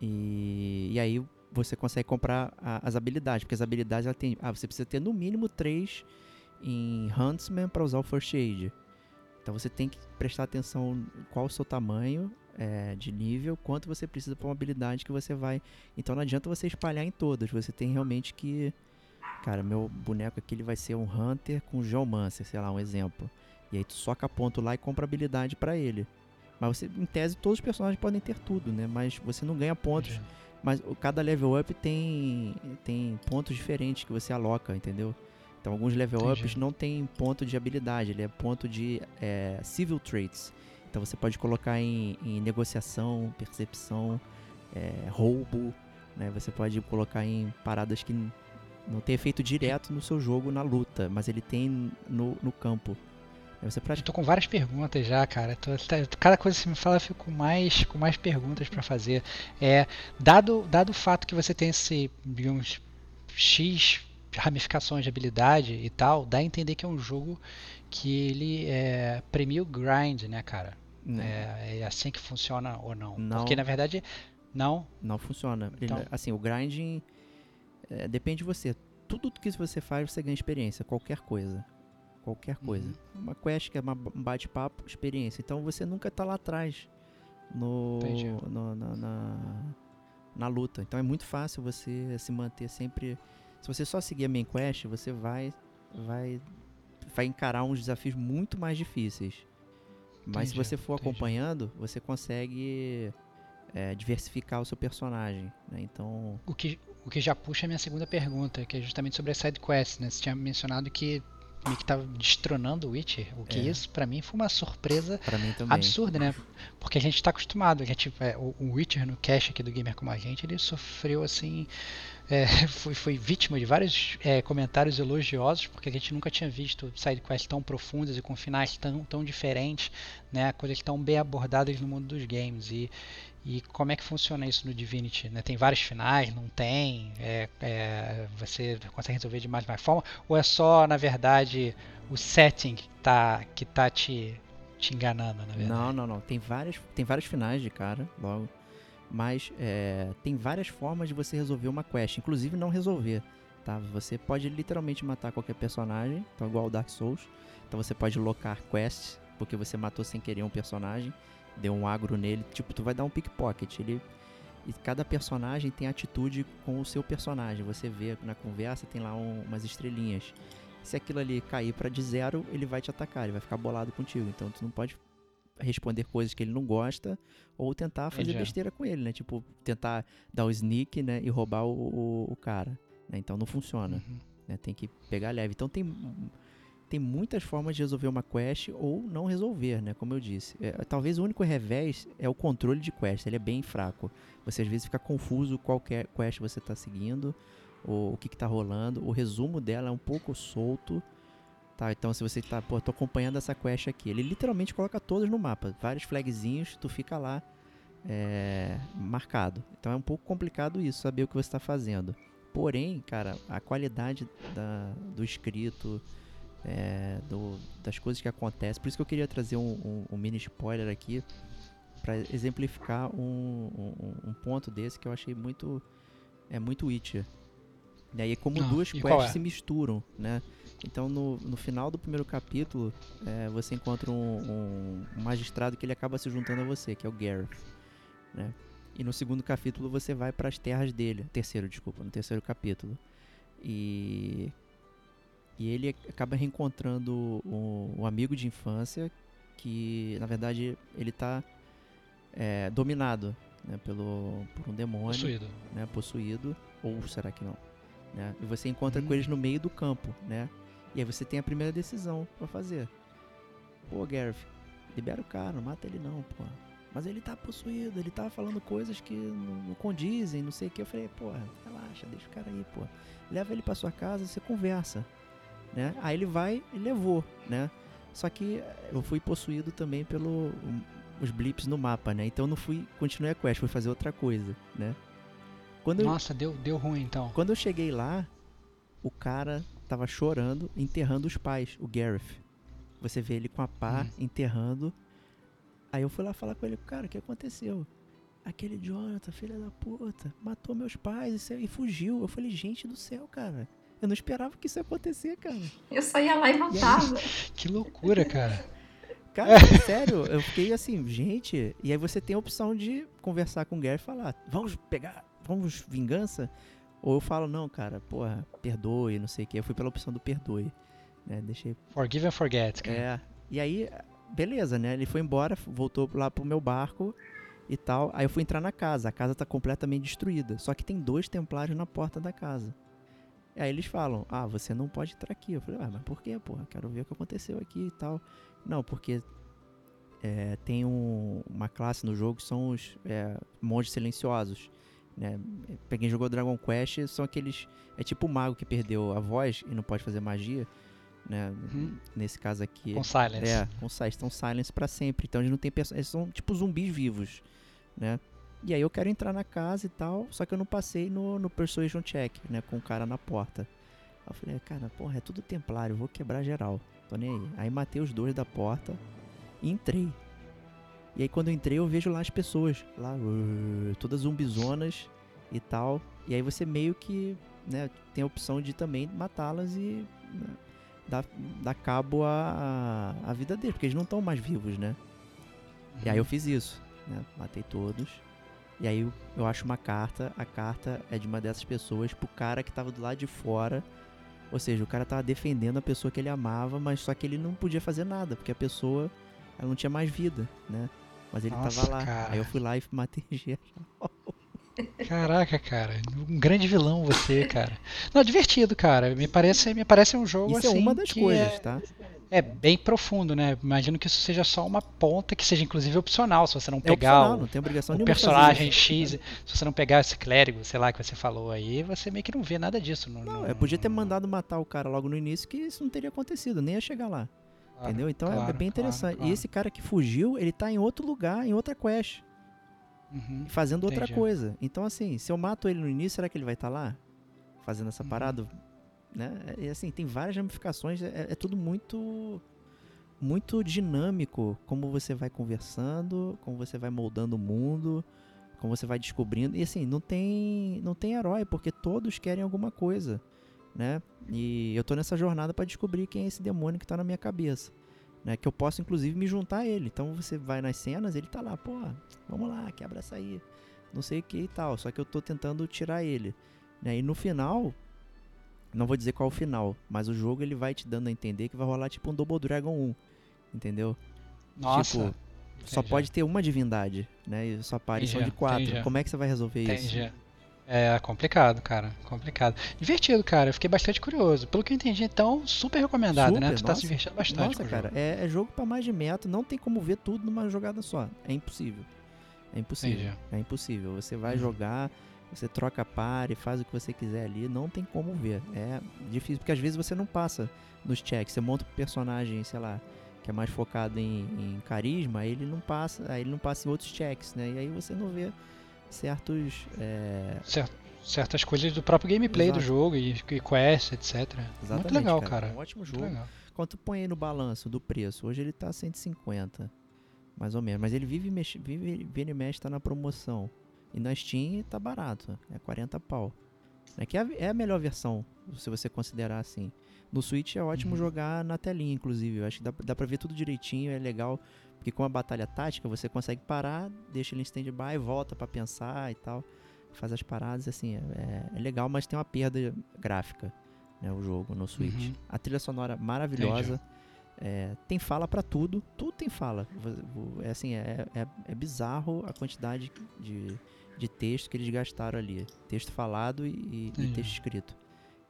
E, e aí você consegue comprar a- as habilidades. Porque as habilidades ela tem. Ah, você precisa ter no mínimo 3 em Huntsman para usar o First Aid. Então você tem que prestar atenção qual o seu tamanho é, de nível, quanto você precisa para uma habilidade que você vai. Então não adianta você espalhar em todas. Você tem realmente que. Cara, meu boneco aqui ele vai ser um Hunter com Geomancer, sei lá, um exemplo. E aí tu soca ponto lá e compra habilidade para ele. Mas você, em tese, todos os personagens podem ter tudo, né? Mas você não ganha pontos. Mas cada level up tem, tem pontos diferentes que você aloca, entendeu? Então alguns level Entendi. ups não tem ponto de habilidade, ele é ponto de é, civil traits. Então você pode colocar em, em negociação, percepção, é, roubo, né? Você pode colocar em paradas que não tem efeito direto no seu jogo na luta, mas ele tem no, no campo. Você Eu pratica tô com várias perguntas já, cara. Tô- cada coisa que você me fala, eu fico com mais, com mais perguntas pra fazer. É, dado, dado o fato que você tem esse, digamos, X ramificações de habilidade e tal, dá a entender que é um jogo que ele é, premia o grind, né, cara? Né, É, é assim que funciona ou não? Não. Porque na verdade, não. Não funciona. Ele- Então- assim, o grinding é, depende de você. Tudo que você faz, você ganha experiência. Qualquer coisa. Qualquer coisa. Uhum. Uma quest que é um bate-papo, experiência. Então você nunca tá lá atrás no, no- na, na, na luta. Então é muito fácil você se manter sempre Se você só seguir a main quest, você vai, vai, vai encarar uns desafios muito mais difíceis. Mas se você for entendi. acompanhando, você consegue é, diversificar o seu personagem. Né? Então, O que, o que já puxa a minha segunda pergunta, que é justamente sobre as side quests, né? Você tinha mencionado que meio que tava destronando o Witcher, o que É. isso pra mim foi uma surpresa absurda, né? Porque a gente tá acostumado, que é tipo, é, o, o Witcher no cache aqui do Gamer Como a Gente, ele sofreu assim, é, <laughs> foi, vítima de vários é, comentários elogiosos, porque a gente nunca tinha visto sidequests tão profundas e com finais tão, tão diferentes, né? Coisas tão bem abordadas no mundo dos games. E, e como é que funciona isso no Divinity? Né? Tem vários finais, não tem? É, é, você consegue resolver de mais uma forma? Ou é só, na verdade, o setting tá, que tá te, te enganando, na verdade? Não, não, não. Tem várias, tem vários finais de cara, logo. Mas é, tem várias formas de você resolver uma quest, inclusive não resolver. Tá? Você pode literalmente matar qualquer personagem, então igual o Dark Souls. Então você pode locar quests, porque você matou sem querer um personagem, deu um agro nele, tipo, tu vai dar um pickpocket. Ele, e cada personagem tem atitude com o seu personagem. Você vê na conversa, tem lá um- umas estrelinhas. Se aquilo ali cair pra de zero, ele vai te atacar, ele vai ficar bolado contigo. Então tu não pode responder coisas que ele não gosta ou tentar fazer Entendi. besteira com ele, né? Tipo, tentar dar o sneak, né? E roubar o, o, o cara. né? Então não funciona, Uhum. né? Tem que pegar leve. Então tem, tem muitas formas de resolver uma quest ou não resolver, né? Como eu disse. É, talvez o único revés é o controle de quest. Ele é bem fraco. Você às vezes fica confuso qual que é quest você tá seguindo, ou o que que tá rolando. O resumo dela é um pouco solto. Tá, então se você tá, pô, tô acompanhando essa quest aqui, ele literalmente coloca todas no mapa, vários flagzinhos, tu fica lá é, marcado. Então é um pouco complicado isso, saber o que você está fazendo. Porém, cara, a qualidade da- do escrito, é, do- das coisas que acontecem, por isso que eu queria trazer um, um- um mini spoiler aqui para exemplificar um, um- ponto desse que eu achei muito é muito Witcher. E aí como Ah, duas quests é? se misturam, né? Então no, no final do primeiro capítulo é, você encontra um, um- magistrado que ele acaba se juntando a você, que é o Gareth, né? E no segundo capítulo você vai para as terras dele, terceiro, desculpa, no terceiro capítulo. E e ele acaba reencontrando um, um amigo de infância que, na verdade, ele tá é, dominado né, pelo, por um demônio Possuído. né, possuído, ou será que não? Né? E você encontra Hum. com eles no meio do campo, né? E aí você tem a primeira decisão pra fazer. Pô, Gareth, libera o cara, não mata ele não, pô. Mas ele tá possuído, ele tá falando coisas que não, não condizem, não sei o que. Eu falei, porra, relaxa, deixa o cara aí, pô. Leva ele pra sua casa, você conversa, né? Aí ele vai e levou, né? Só que eu fui possuído também pelo os blips no mapa, né? Então eu não fui, continuei a quest, fui fazer outra coisa, né? Quando eu, Nossa, deu, deu ruim então. quando eu cheguei lá, o cara tava chorando, enterrando os pais, o Gareth. Você vê ele com a pá Hum. enterrando. Aí eu fui lá falar com ele, cara, o que aconteceu? Aquele Jonathan, filha da puta, matou meus pais e, se- e fugiu. Eu falei, gente do céu, cara. Eu não esperava que isso ia acontecer, cara. Eu só ia lá e voltava. <laughs> Que loucura, cara. Cara, <laughs> sério, eu fiquei assim, gente. E aí você tem a opção de conversar com o Gary e falar, vamos pegar, vamos vingança? Ou eu falo, não, cara, porra, perdoe, não sei o que. Eu fui pela opção do perdoe. Né? Deixei. Forgive and forget, cara. É. E aí, beleza, né? Ele foi embora, voltou lá pro meu barco e tal. Aí eu fui entrar na casa. A casa tá completamente destruída. Só que tem dois templários na porta da casa. E aí eles falam, ah, você não pode entrar aqui. Eu falei, ah, mas por quê, porra? Quero ver o que aconteceu aqui e tal. Não, porque é, tem um- uma classe no jogo que são os é, monges silenciosos. Né? Pra quem jogou Dragon Quest, são aqueles. É tipo o mago que perdeu a voz e não pode fazer magia. Né? Uhum. Nesse caso aqui. Com silence. É, com silence, estão silence pra sempre. Então eles não têm perso- eles são tipo zumbis vivos, né? E aí eu quero entrar na casa e tal, só que eu não passei no, no persuasion check, né, com o cara na porta. Aí eu falei, cara, porra, é tudo templário, eu vou quebrar geral. Tô nem aí. Aí matei os dois da porta e entrei. E aí quando eu entrei eu vejo lá as pessoas, lá, uh, todas zumbizonas e tal. E aí você meio que, né, tem a opção de também matá-las e né, dar, dar cabo à, à vida deles, porque eles não estão mais vivos, né? E aí eu fiz isso, né? Matei todos. E aí eu- eu acho uma carta, a carta é de uma dessas pessoas pro cara que tava do lado de fora. Ou seja, o cara tava defendendo a pessoa que ele amava, mas só que ele não podia fazer nada, porque a pessoa ela não tinha mais vida, né? Mas ele Nossa, tava lá. cara. Aí eu fui lá e matei <laughs> geral. Caraca, cara, um grande vilão você, cara. Não, divertido, cara. Me parece, me parece um jogo Isso assim é uma das coisas, é, tá? é bem profundo, né? Imagino que isso seja só uma ponta que seja inclusive opcional, se você não É pegar opcional, o, não tem obrigação o personagem. X, se você não pegar esse clérigo, sei lá, que você falou aí, você meio que não vê nada disso. No, Não, no- eu podia ter mandado matar o cara logo no início que isso não teria acontecido, nem ia chegar lá. Claro, entendeu? Então é- é claro, bem claro, interessante. claro. E esse cara que fugiu, ele tá em outro lugar, em outra quest, Uhum. fazendo outra Entendi. coisa. Então, assim, se eu mato ele no início, será que ele vai estar lá? Fazendo essa Uhum. parada? Né? E assim, tem várias ramificações, é, é tudo muito. Muito dinâmico, como você vai conversando, como você vai moldando o mundo, como você vai descobrindo. E assim, não tem, não tem herói, porque todos querem alguma coisa, né? E eu tô nessa jornada pra descobrir quem é esse demônio que tá na minha cabeça, né? Que eu posso inclusive me juntar a ele. Então você vai nas cenas, ele tá lá, pô, vamos lá, quebra essa aí, não sei o que e tal. Só que eu tô tentando tirar ele, né? E no final, não vou dizer qual é o final, mas o jogo ele vai te dando a entender que vai rolar tipo um Double Dragon 1, entendeu? Nossa, Tipo, só entendi. pode ter uma divindade, né? E sua party são de Entendi, quatro. entendi. Como é que você vai resolver isso? É complicado, cara. Complicado. Divertido, cara. Eu fiquei bastante curioso. Pelo que eu entendi, então, super recomendado, né? Super, Tu tá se nossa. divertindo bastante Nossa, cara, jogo. é, é jogo pra mais de metro, não tem como ver tudo numa jogada só. É impossível. É impossível. Entendi. É impossível. Você vai Uhum. jogar, você troca par e faz o que você quiser ali, não tem como ver. É difícil, porque às vezes você não passa nos checks. Você monta um personagem, sei lá, que é mais focado em, em carisma, aí ele não passa, aí ele não passa em outros checks, né? E aí você não vê certos. é, Cer- certas coisas do próprio gameplay do Exato. jogo e, e quest, etc. Muito Exatamente, legal, cara. cara. Um ótimo Muito jogo. tu põe aí no balanço do preço, hoje ele tá 150, mais ou menos. Mas ele vive, mexe, vive vira e mexe, tá na promoção. E na Steam tá barato, é 40 pau. É que é é a melhor versão, se você considerar assim. No Switch é ótimo Uhum. jogar na telinha, inclusive. Eu acho que dá, dá pra ver tudo direitinho, é legal. Porque com a batalha tática, você consegue parar, deixa ele em stand-by, volta pra pensar e tal. Faz as paradas, assim, é, é legal, mas tem uma perda gráfica, né, o jogo no Switch. Uhum. A trilha sonora maravilhosa. É, tem fala pra tudo, tudo tem fala. É assim, é, é, é bizarro a quantidade de, de texto que eles gastaram ali. Texto falado e, e- texto escrito.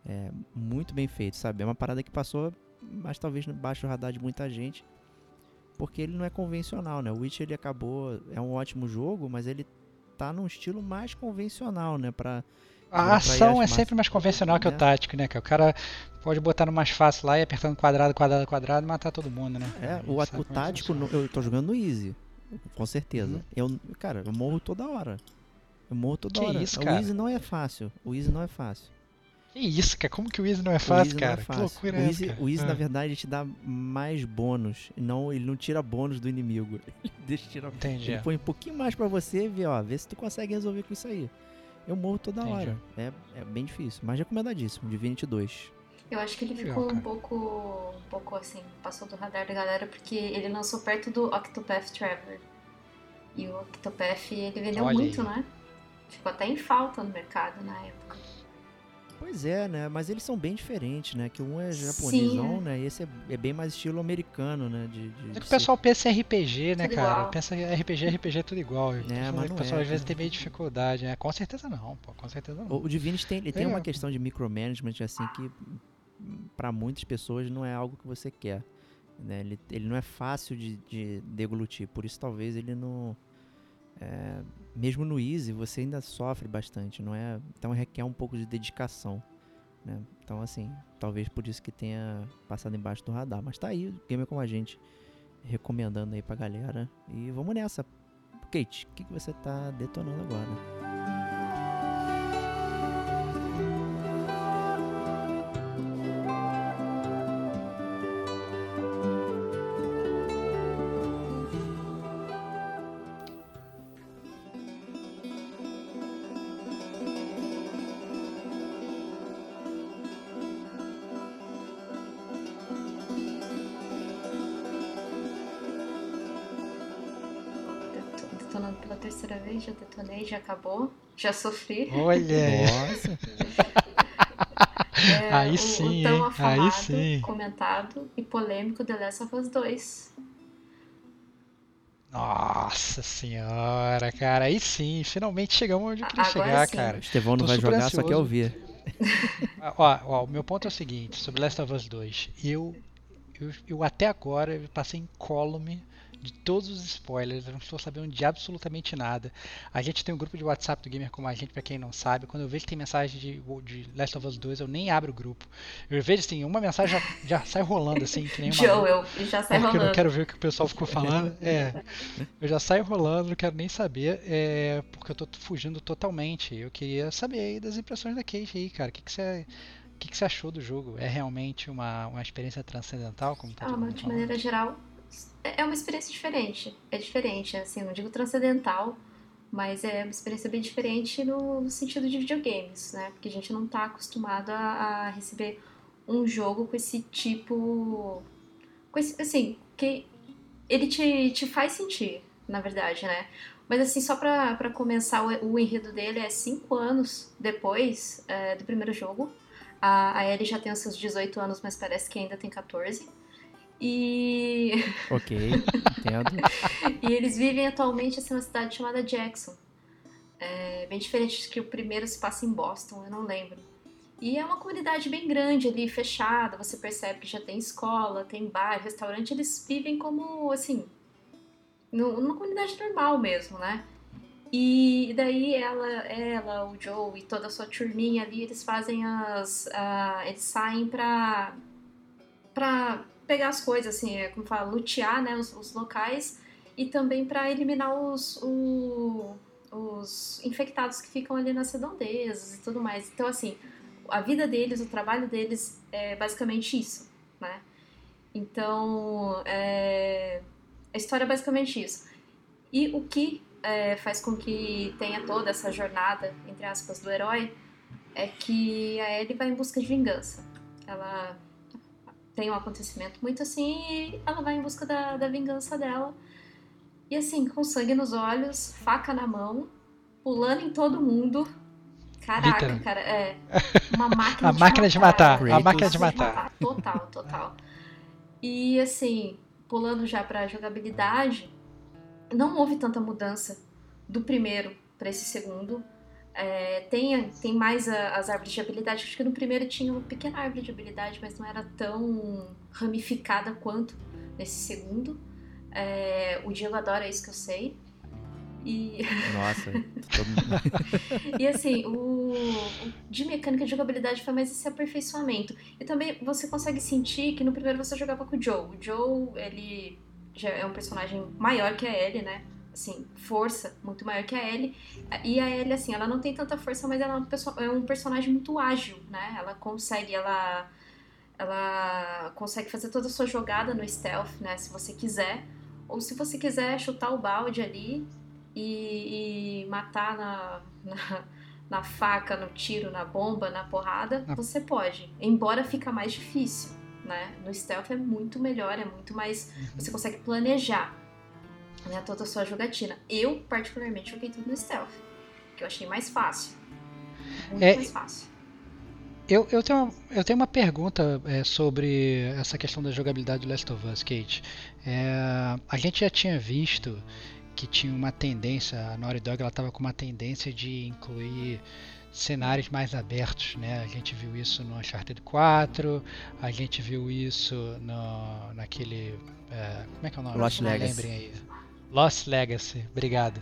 É muito bem feito, sabe? É uma parada que passou, mas talvez baixo do radar de muita gente. Porque ele não é convencional, né? O Witch ele acabou. É um ótimo jogo, mas ele tá num estilo mais convencional, né? Pra, A ação é sempre mais convencional que o É. tático, né? Que o cara pode botar no mais fácil lá e apertando quadrado, quadrado, quadrado e matar todo mundo, né? É, o, o é tático, no- eu tô jogando no Easy. Com certeza. Uhum. Eu, cara, eu morro toda hora. Eu morro toda Que hora. isso, o? Easy não é fácil. O Easy não é fácil. Que isso, cara? Como que o Easy não é fácil, Easy cara? não é Que fácil. loucura o é Easy, essa, cara? o Easy Ah, na verdade, ele te dá mais bônus. Não, ele não tira bônus do inimigo. <laughs> Ele deixa tirar. Entendi. Ele põe um pouquinho mais pra você e vê, ó. Vê se tu consegue resolver com isso aí. Eu morro toda Entendi. hora. É, é bem difícil. Mas recomendadíssimo. Divinity 2. Eu acho que ele Legal, ficou um pouco, um pouco assim, passou do radar da galera porque ele lançou perto do Octopath Traveler. E o Octopath, ele vendeu Olha muito, aí. né? Ficou até em falta no mercado na época. Pois é, né? Mas eles são bem diferentes, né? Que um é japonesão, Sim. né? E esse é, é bem mais estilo americano, né? De, de- É que o ser- pessoal pensa em RPG, né, Tudo cara? igual. Pensa em RPG, RPG é tudo igual. <laughs> mas o pessoal é, às vezes tem meio dificuldade, né? Com certeza não, pô. Com certeza não. O, Divinity tem, ele tem uma É. questão de micromanagement, assim, que para muitas pessoas não é algo que você quer. Né? Ele, ele não é fácil de, de deglutir, por isso talvez ele não. é, mesmo no Easy, você ainda sofre bastante, não é? Então requer um pouco de dedicação. Né? Então, assim, talvez por isso que tenha passado embaixo do radar. Mas tá aí, Gamer como a gente recomendando aí pra galera. E vamos nessa. Kate, o que, que você tá detonando agora? Terceira vez, já detonei, já acabou, já sofri. Olha! Nossa. É, Aí o, sim, o tão hein? afamado, Aí sim. comentado e polêmico The Last of Us 2. Nossa senhora, cara. Aí sim, finalmente chegamos onde eu queria Agora chegar, sim. cara. Estevão não Tô vai jogar, só quer ansioso. ouvir. <laughs> Ó, ó, o meu ponto é o seguinte, sobre Last of Us 2. Eu, eu, eu até agora eu passei incólume de todos os spoilers, eu não estou sabendo de absolutamente nada. A gente tem um grupo de WhatsApp do Gamer Como a Gente, pra quem não sabe. Quando eu vejo que tem mensagem de, de Last of Us 2, eu nem abro o grupo. Eu vejo assim, uma mensagem já, já sai rolando assim, que nem uma Joe, eu já sai porque eu não rolando. quero ver o que o pessoal ficou falando. <laughs> É, eu já saio rolando, não quero nem saber, é, porque eu tô fugindo totalmente. Eu queria saber aí das impressões da Kate aí, cara. O que, que você. O que, que você achou do jogo? É realmente uma, uma experiência transcendental, como tá Ah, mas de maneira geral, é é uma experiência diferente. É diferente, assim, não digo transcendental, mas é uma experiência bem diferente no, sentido de videogames, né? Porque a gente não tá acostumado a, a receber um jogo com esse tipo. Com esse, assim, que ele te, te faz sentir, na verdade, né? Mas assim, só pra começar, o, o enredo dele é cinco anos depois é, do primeiro jogo. A, a Ellie já tem os seus 18 anos, mas parece que ainda tem 14. E, <laughs> Ok, entendo. e eles vivem atualmente assim, numa cidade chamada Jackson. É bem diferente que o primeiro se passa em Boston, eu não lembro. E é uma comunidade bem grande ali, fechada, você percebe que já tem escola, tem bar, restaurante, eles vivem como, assim, nu- numa comunidade normal mesmo, né? E daí ela, ela, o Joe e toda a sua turminha ali, eles fazem as. ah, eles saem pra. pra pegar as coisas, assim, é como fala, lutear né, os, os locais e também pra eliminar os, o- os infectados que ficam ali nas redondezas e tudo mais. Então, assim, a vida deles, o trabalho deles é basicamente isso, né? Então, é, a história é basicamente isso. E o que é, faz com que tenha toda essa jornada, entre aspas, do herói, é que a Ellie vai em busca de vingança. Ela tem um acontecimento muito assim e ela vai em busca da, da vingança dela. E assim, com sangue nos olhos, faca na mão, pulando em todo mundo. Caraca, Literal. cara, é <laughs> uma máquina A de máquina de matar. matar. A máquina de matar. Total, total. E assim, pulando já pra jogabilidade, não houve tanta mudança do primeiro para esse segundo. É, tem, tem mais a- as árvores de habilidade. Acho que no primeiro tinha uma pequena árvore de habilidade, mas não era tão ramificada quanto nesse segundo. É, o Diego adora isso que eu sei. E, Nossa. todo <laughs> mundo- e assim, o, o de mecânica de jogabilidade foi mais esse aperfeiçoamento. E também você consegue sentir que no primeiro você jogava com o Joe. O Joe, ele já é um personagem maior que a Ellie, né? Assim, força muito maior que a Ellie. E a Ellie, assim, ela não tem tanta força, mas ela é, é um personagem muito ágil, né? Ela consegue, ela, ela consegue fazer toda a sua jogada no stealth, né? Se você quiser. Ou se você quiser chutar o balde ali e, e matar na, <laughs> na, na faca, no tiro, na bomba, na porrada, você pode. Embora fica mais difícil, né? No stealth é muito melhor, é muito mais... Você consegue planejar né, toda a sua jogatina. Eu, particularmente, joguei tudo no stealth, que eu achei mais fácil. Muito É, mais fácil. Eu, eu, tenho, uma- eu tenho uma pergunta é, sobre essa questão da jogabilidade do Last of Us, Kate. É, a gente já tinha visto que tinha uma tendência, a Naughty Dog ela estava com uma tendência de incluir cenários mais abertos, né? A gente viu isso no Uncharted 4, a gente viu isso no, naquele... é, como é que é o nome? Lost Não Legacy. lembrem aí. Lost Legacy, obrigado.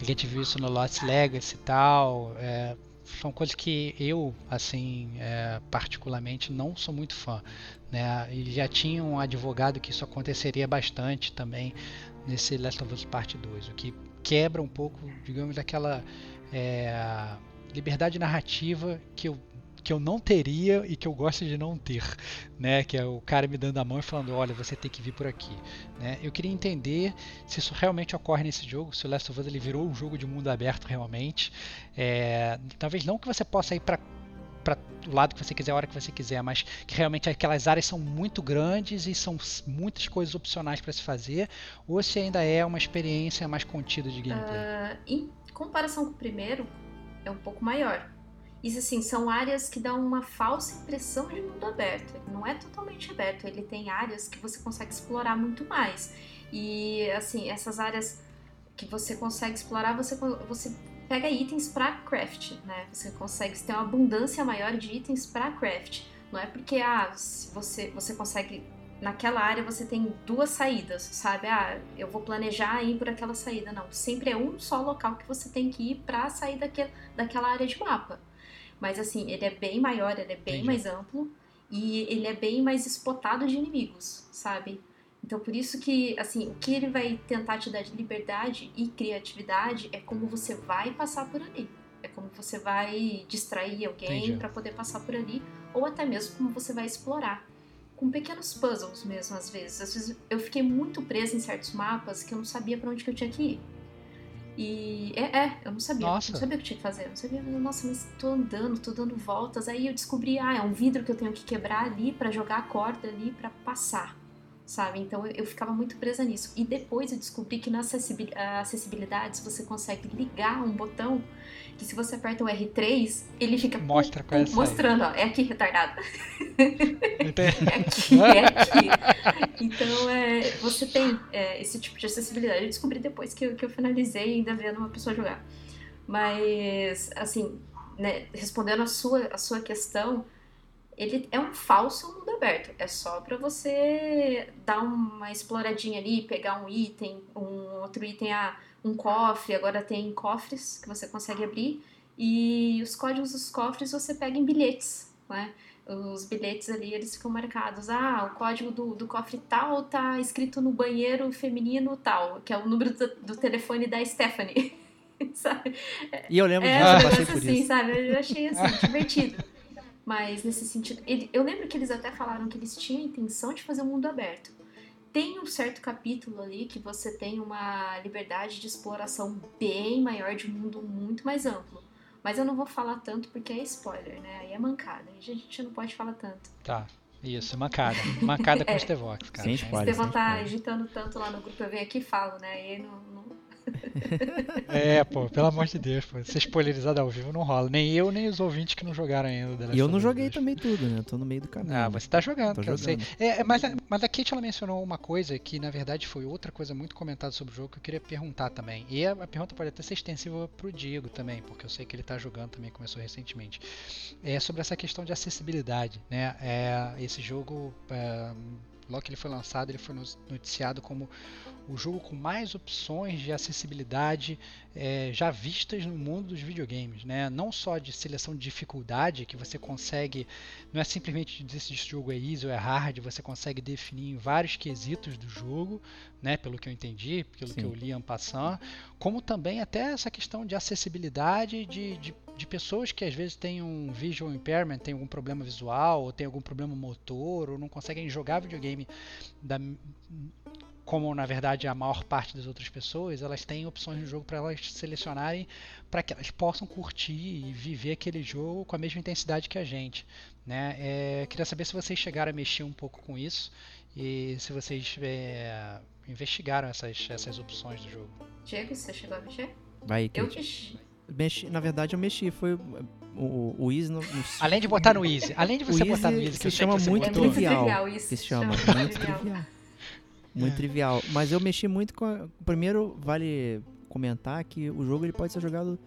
A gente viu isso no Lost Legacy e tal. é, são coisas que eu, assim, é, particularmente não sou muito fã, né? E já tinha um advogado que isso aconteceria bastante também nesse Last of Us Part 2, o que quebra um pouco, digamos, daquela é, liberdade narrativa que eu que eu não teria e que eu gosto de não ter, né? Que é o cara me dando a mão e falando, olha, você tem que vir por aqui, né? Eu queria entender se isso realmente ocorre nesse jogo, se o Last of Us ele virou um jogo de mundo aberto realmente, é, talvez não que você possa ir para para o lado que você quiser, a hora que você quiser, mas que realmente aquelas áreas são muito grandes e são muitas coisas opcionais para se fazer, ou se ainda é uma experiência mais contida de gameplay? Uh, em comparação com o primeiro, é um pouco maior. Isso assim, são áreas que dão uma falsa impressão de mundo aberto. Ele não é totalmente aberto, ele tem áreas que você consegue explorar muito mais. E assim, essas áreas que você consegue explorar, você, você pega itens para craft, né? Você consegue ter uma abundância maior de itens para craft. Não é porque ah, você, você consegue naquela área você tem duas saídas, sabe? Ah, eu vou planejar ir por aquela saída. Não, sempre é um só local que você tem que ir para sair daquele, daquela área de mapa. Mas assim, ele é bem maior, ele é bem Entendi. mais amplo e ele é bem mais espotado de inimigos, sabe? Então, por isso que, assim, o que ele vai tentar te dar de liberdade e criatividade é como você vai passar por ali. É como você vai distrair alguém para poder passar por ali, ou até mesmo como você vai explorar. Com pequenos puzzles mesmo, às vezes. Às vezes eu fiquei muito presa em certos mapas que eu não sabia para onde que eu tinha que ir. E é, é eu não sabia. Nossa. Não sabia o que tinha que fazer. Eu não sabia, nossa, mas tô andando, tô dando voltas. Aí eu descobri, ah, é um vidro que eu tenho que quebrar ali para jogar a corda ali para passar sabe? Então eu, ficava muito presa nisso. E depois eu descobri que na acessibilidade você consegue ligar um botão que se você aperta o R3, ele fica Mostra pum, pum, mostrando, ó, é aqui, retardado. <laughs> é aqui, é aqui. Então é, você tem é, esse tipo de acessibilidade. Eu descobri depois que eu, que eu finalizei ainda vendo uma pessoa jogar. Mas, assim, né, respondendo a sua, a sua questão, ele é um falso mundo aberto. É só para você dar uma exploradinha ali, pegar um item, um outro item, ah, um cofre. Agora tem cofres que você consegue abrir. E os códigos dos cofres você pega em bilhetes, né? Os bilhetes ali, eles ficam marcados. Ah, o código do, do cofre tal tá escrito no banheiro feminino tal, que é o número do, do telefone da Stephanie. <laughs> sabe? E eu lembro é, disso, eu passei por assim, isso. sabe? Eu achei assim, <laughs> divertido. Mas nesse sentido, ele, eu lembro que eles até falaram que eles tinham a intenção de fazer um mundo aberto. Tem um certo capítulo ali que você tem uma liberdade de exploração bem maior de um mundo muito mais amplo. Mas eu não vou falar tanto porque é spoiler, né? Aí é mancada. A gente não pode falar tanto. Tá. Isso, mancada. Mancada com <laughs> é. o Stevox, cara. Sem spoiler. O Estevão tá agitando tanto lá no grupo, eu venho aqui e falo, né? E não, não, <laughs> é, pô, pelo amor de Deus, pô. Ser spoilerizado ao vivo não rola. Nem eu, nem os ouvintes que não jogaram ainda. E eu não joguei também tudo, né? Tô no meio do caminho. Ah, você tá jogando, Tô jogando. É, é, mas, mas a Kate ela mencionou uma coisa que na verdade foi outra coisa muito comentada sobre o jogo que eu queria perguntar também. E a, a pergunta pode até ser extensiva pro Diego também, porque eu sei que ele tá jogando também, começou recentemente. É sobre essa questão de acessibilidade, né? É, esse jogo. É, logo que ele foi lançado, ele foi noticiado como o jogo com mais opções de acessibilidade é, já vistas no mundo dos videogames, né? Não só de seleção de dificuldade que você consegue, não é simplesmente dizer se esse jogo é easy ou é hard, você consegue definir em vários quesitos do jogo, né? Pelo que eu entendi, pelo Sim. que eu li en passant, como também até essa questão de acessibilidade de, de de pessoas que às vezes têm um visual impairment, têm algum problema visual, ou tem algum problema motor, ou não conseguem jogar videogame da, como na verdade a maior parte das outras pessoas, elas têm opções no jogo para elas selecionarem para que elas possam curtir e viver aquele jogo com a mesma intensidade que a gente. Né? É, queria saber se vocês chegaram a mexer um pouco com isso e se vocês é, investigaram essas, essas opções do jogo. Diego, você chegou a mexer? Vai, eu mexi. Mexi. Na verdade, eu mexi. Foi o, o Easy no, no... <laughs> Além de botar no Easy. Além de você botar no Easy, que se chama muito trivial. trivial isso, que se chama, chama muito trivial. Muito é. trivial. Mas eu mexi muito com. A... Primeiro, vale comentar que o jogo ele pode ser jogado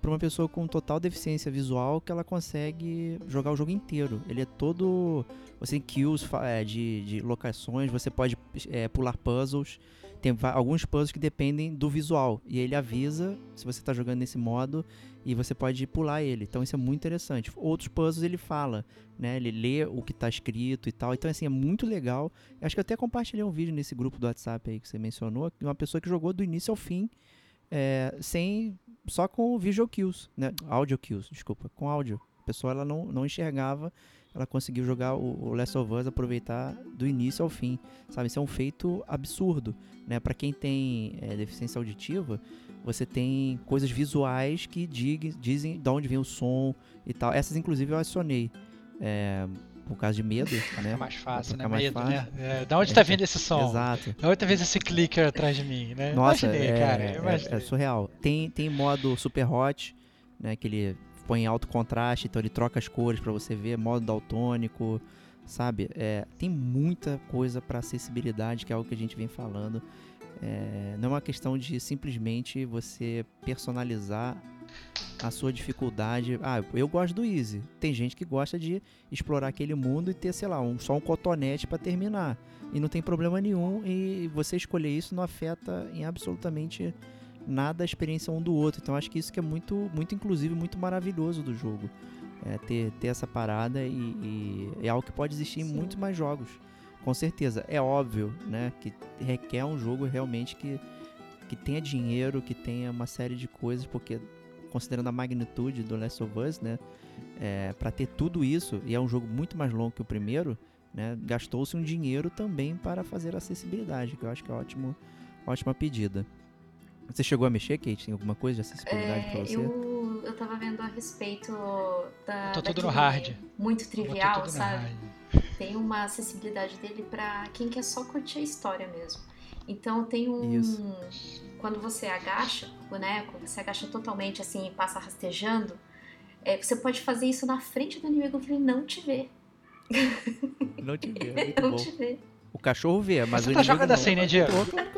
para uma pessoa com total deficiência visual que ela consegue jogar o jogo inteiro. Ele é todo. Você tem kills é, de, de locações, você pode é, pular puzzles. Tem alguns puzzles que dependem do visual. E ele avisa se você está jogando nesse modo e você pode pular ele. Então isso é muito interessante. Outros puzzles ele fala, né? Ele lê o que está escrito e tal. Então assim é muito legal. Acho que eu até compartilhei um vídeo nesse grupo do WhatsApp aí que você mencionou, de uma pessoa que jogou do início ao fim é, sem só com visual kills, né? Audio kills, desculpa, com áudio. A pessoa ela não, não enxergava ela conseguiu jogar o, o Last of Us, aproveitar do início ao fim, sabe? Isso é um feito absurdo, né? Para quem tem é, deficiência auditiva, você tem coisas visuais que dig, dizem de onde vem o som e tal. Essas, inclusive, eu acionei. É, por causa de medo, <laughs> né? Fica mais fácil, né? mais Medo, fácil. né? É, da onde É, tá vindo esse som? Exato. Da onde tá vindo esse clicker atrás de mim, né? Nossa, Imaginei, é, cara. é- imaginei. é surreal. Tem, tem modo super hot, né? Que ele põe alto contraste, então ele troca as cores pra você ver, modo daltônico, sabe? É, tem muita coisa pra acessibilidade, que é algo que a gente vem falando. É, não é uma questão de simplesmente você personalizar a sua dificuldade. Ah, eu gosto do easy. Tem gente que gosta de explorar aquele mundo e ter, sei lá, um, só um cotonete pra terminar. E não tem problema nenhum. E você escolher isso não afeta em absolutamente nada a experiência um do outro. Então acho que isso que é muito, muito inclusivo, e muito maravilhoso do jogo. É, ter, ter essa parada e, e é algo que pode existir em Sim. muitos mais jogos. Com certeza. É óbvio, né? Que requer um jogo realmente que, que tenha dinheiro, que tenha uma série de coisas, porque considerando a magnitude do Last of Us, né? É, para ter tudo isso, e é um jogo muito mais longo que o primeiro, né? Gastou-se um dinheiro também para fazer a acessibilidade, que eu acho que é ótimo, ótima pedida. Você chegou a mexer, Kate? Tem alguma coisa de acessibilidade É, pra você? eu, eu tava vendo a respeito da. Tô tudo no hard. Muito trivial, sabe? Tem uma acessibilidade dele pra quem quer só curtir a história mesmo. Então tem um. Isso. Quando você agacha o boneco, você agacha totalmente assim e passa rastejando. é, você pode fazer isso na frente do inimigo que ele não te vê. Não te vê, é <laughs> muito não bom. te vê. O cachorro vê, mas Você o tá inimigo jogando não. assim, né, Diego?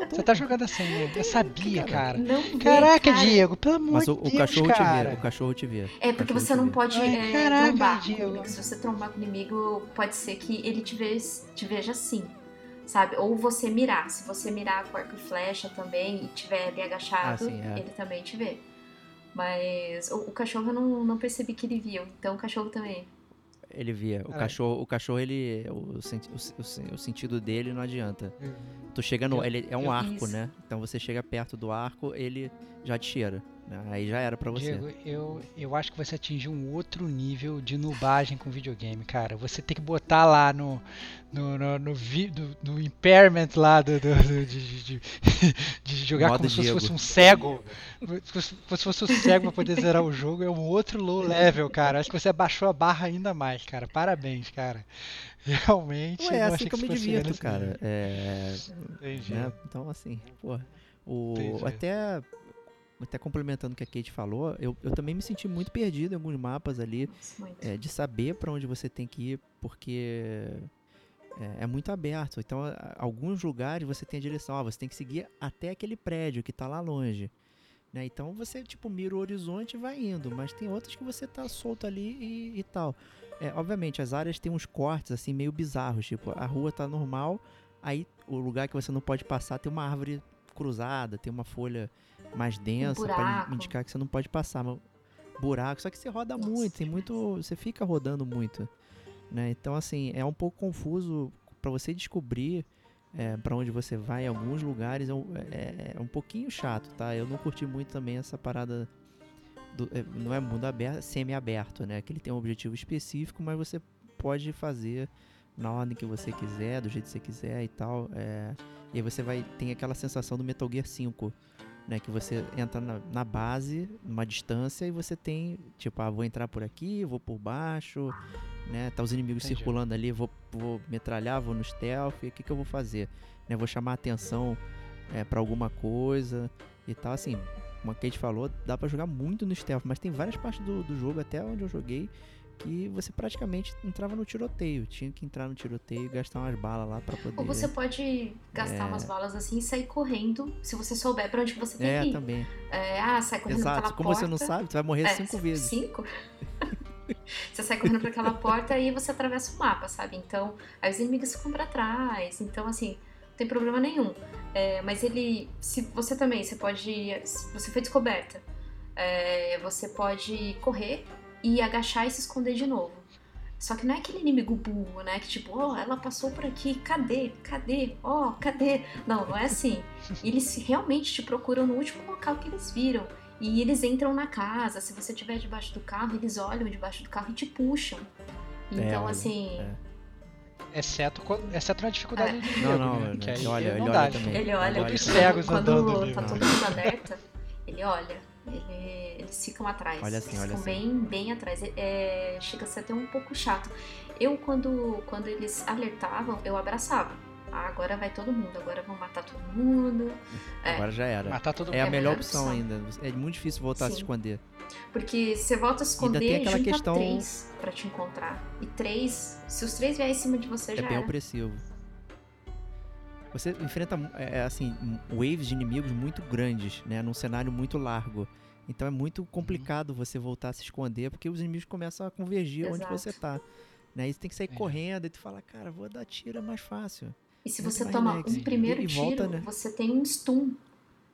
Você tá jogando assim, né? Eu sabia, cara. Não vê, Caraca, cara. Diego, pelo amor Mas de o, o Deus, cachorro cara. te vê, o cachorro te vê. É, O porque você não vê. pode Ai, é, caraca, trombar com o Diego. inimigo. Se você trombar com o inimigo, pode ser que ele te, ve te veja assim, sabe? Ou você mirar. Se você mirar com arco e flecha também e tiver ali agachado, Ah, sim, é. ele também te vê. Mas o, o cachorro eu não, não percebi que ele viu, então o cachorro também. Ele via. O Caralho. cachorro, o cachorro, ele. O, o, o o sentido dele não adianta. Eu- Tu chega no. Ele é um arco, Isso. né? Então você chega perto do arco, ele já te cheira. Aí já era pra você. Diego, eu, eu acho que você atingiu um outro nível de nubagem com videogame, cara. Você tem que botar lá no no, no, no, vi- do- no impairment lá do, do- do- de, de- de <laughs> jogar Modo como se Diego. fosse um cego. Se fosse, um cego pra poder zerar o jogo, é um outro low level, cara. Acho que você abaixou a barra ainda mais, cara. Parabéns, cara. Realmente. Ué, é assim que eu me divirto, cara. É, Entendi. né? Então, assim, pô. O, Entendi. até, até complementando o que a Kate falou, eu, eu também me senti muito perdido em alguns mapas ali. É, de saber pra onde você tem que ir, porque é, é muito aberto. Então, alguns lugares você tem a direção, ó, você tem que seguir até aquele prédio que tá lá longe. Né? Então você tipo mira o horizonte e vai indo, mas tem outras que você tá solto ali e, e tal. É, obviamente as áreas têm uns cortes assim meio bizarros, tipo a rua tá normal, aí o lugar que você não pode passar tem uma árvore cruzada, tem uma folha mais densa para buraco. indicar que você não pode passar. Mas buraco, só que você roda Nossa, muito, tem muito, você fica rodando muito, né? Então assim é um pouco confuso para você descobrir é, para onde você vai em alguns lugares é um, é- é um pouquinho chato, tá? Eu não curti muito também essa parada do- é, não é mundo aberto, é semi-aberto, né? Que ele tem um objetivo específico, mas você pode fazer na ordem que você quiser, do jeito que você quiser e tal. é, e aí você vai tem aquela sensação do Metal Gear 5, né? Que você entra na, na base, numa distância, e você tem, tipo, ah, vou entrar por aqui, vou por baixo, né? Tá os inimigos Entendi. circulando ali, vou, vou metralhar, vou no stealth, o que, que eu vou fazer? Né? Vou chamar atenção é, para alguma coisa e tal, assim, como a Kate falou, dá pra jogar muito no stealth, mas tem várias partes do, do jogo, até onde eu joguei, que você praticamente entrava no tiroteio, tinha que entrar no tiroteio e gastar umas balas lá pra poder... Ou você pode gastar É. umas balas assim e sair correndo, se você souber pra onde você tem É, que ir. também. É, ah, sai correndo Exato. pela Como porta. você não sabe, tu vai morrer É, cinco vezes. Cinco? <laughs> você sai correndo pra aquela porta e você atravessa o mapa, sabe? Então, aí os inimigos ficam pra trás. Então, assim, não tem problema nenhum. É, mas ele. Se você também, você pode. Você foi descoberta, é, você pode correr e agachar e se esconder de novo. Só que não é aquele inimigo burro, né? Que tipo, ó, ela passou por aqui, cadê? Cadê? Ó, cadê? Não, não é assim. Eles realmente te procuram no último local que eles viram. E eles entram na casa. Se você estiver debaixo do carro, eles olham debaixo do carro e te puxam. Então, olha, assim, é. Exceto, exceto na dificuldade do Não, não, né? ele- Que aí ele olha, não ele dá, olha também. ele olha, Olha os quando- cegos quando andando ali, tá né? todo mundo alerta, ele olha, ele, eles ficam atrás. Olha assim, eles olha ficam assim. bem, bem atrás. É, chega a ser até um pouco chato. Eu, quando, quando eles alertavam, eu abraçava. Ah, agora vai todo mundo, agora vão matar todo mundo. <laughs> É. Agora já era. Matar todo É a É a melhor melhor opção opção. ainda. É muito difícil voltar a se Sim. esconder. Porque você volta a se Ainda tem esconder, aquela junta questão- três pra te encontrar. E três, se os três vierem em cima de você, É já bem era. opressivo. Você enfrenta, é, é, assim, waves de inimigos muito grandes, né? Num cenário muito largo. Então é muito complicado você voltar a se esconder, porque os inimigos começam a convergir onde Exato. você tá. Né? E você tem que sair É. correndo e tu fala, cara, vou dar tiro, é mais fácil. E se você toma relax. um primeiro E- e tiro, volta, né? você tem um stun.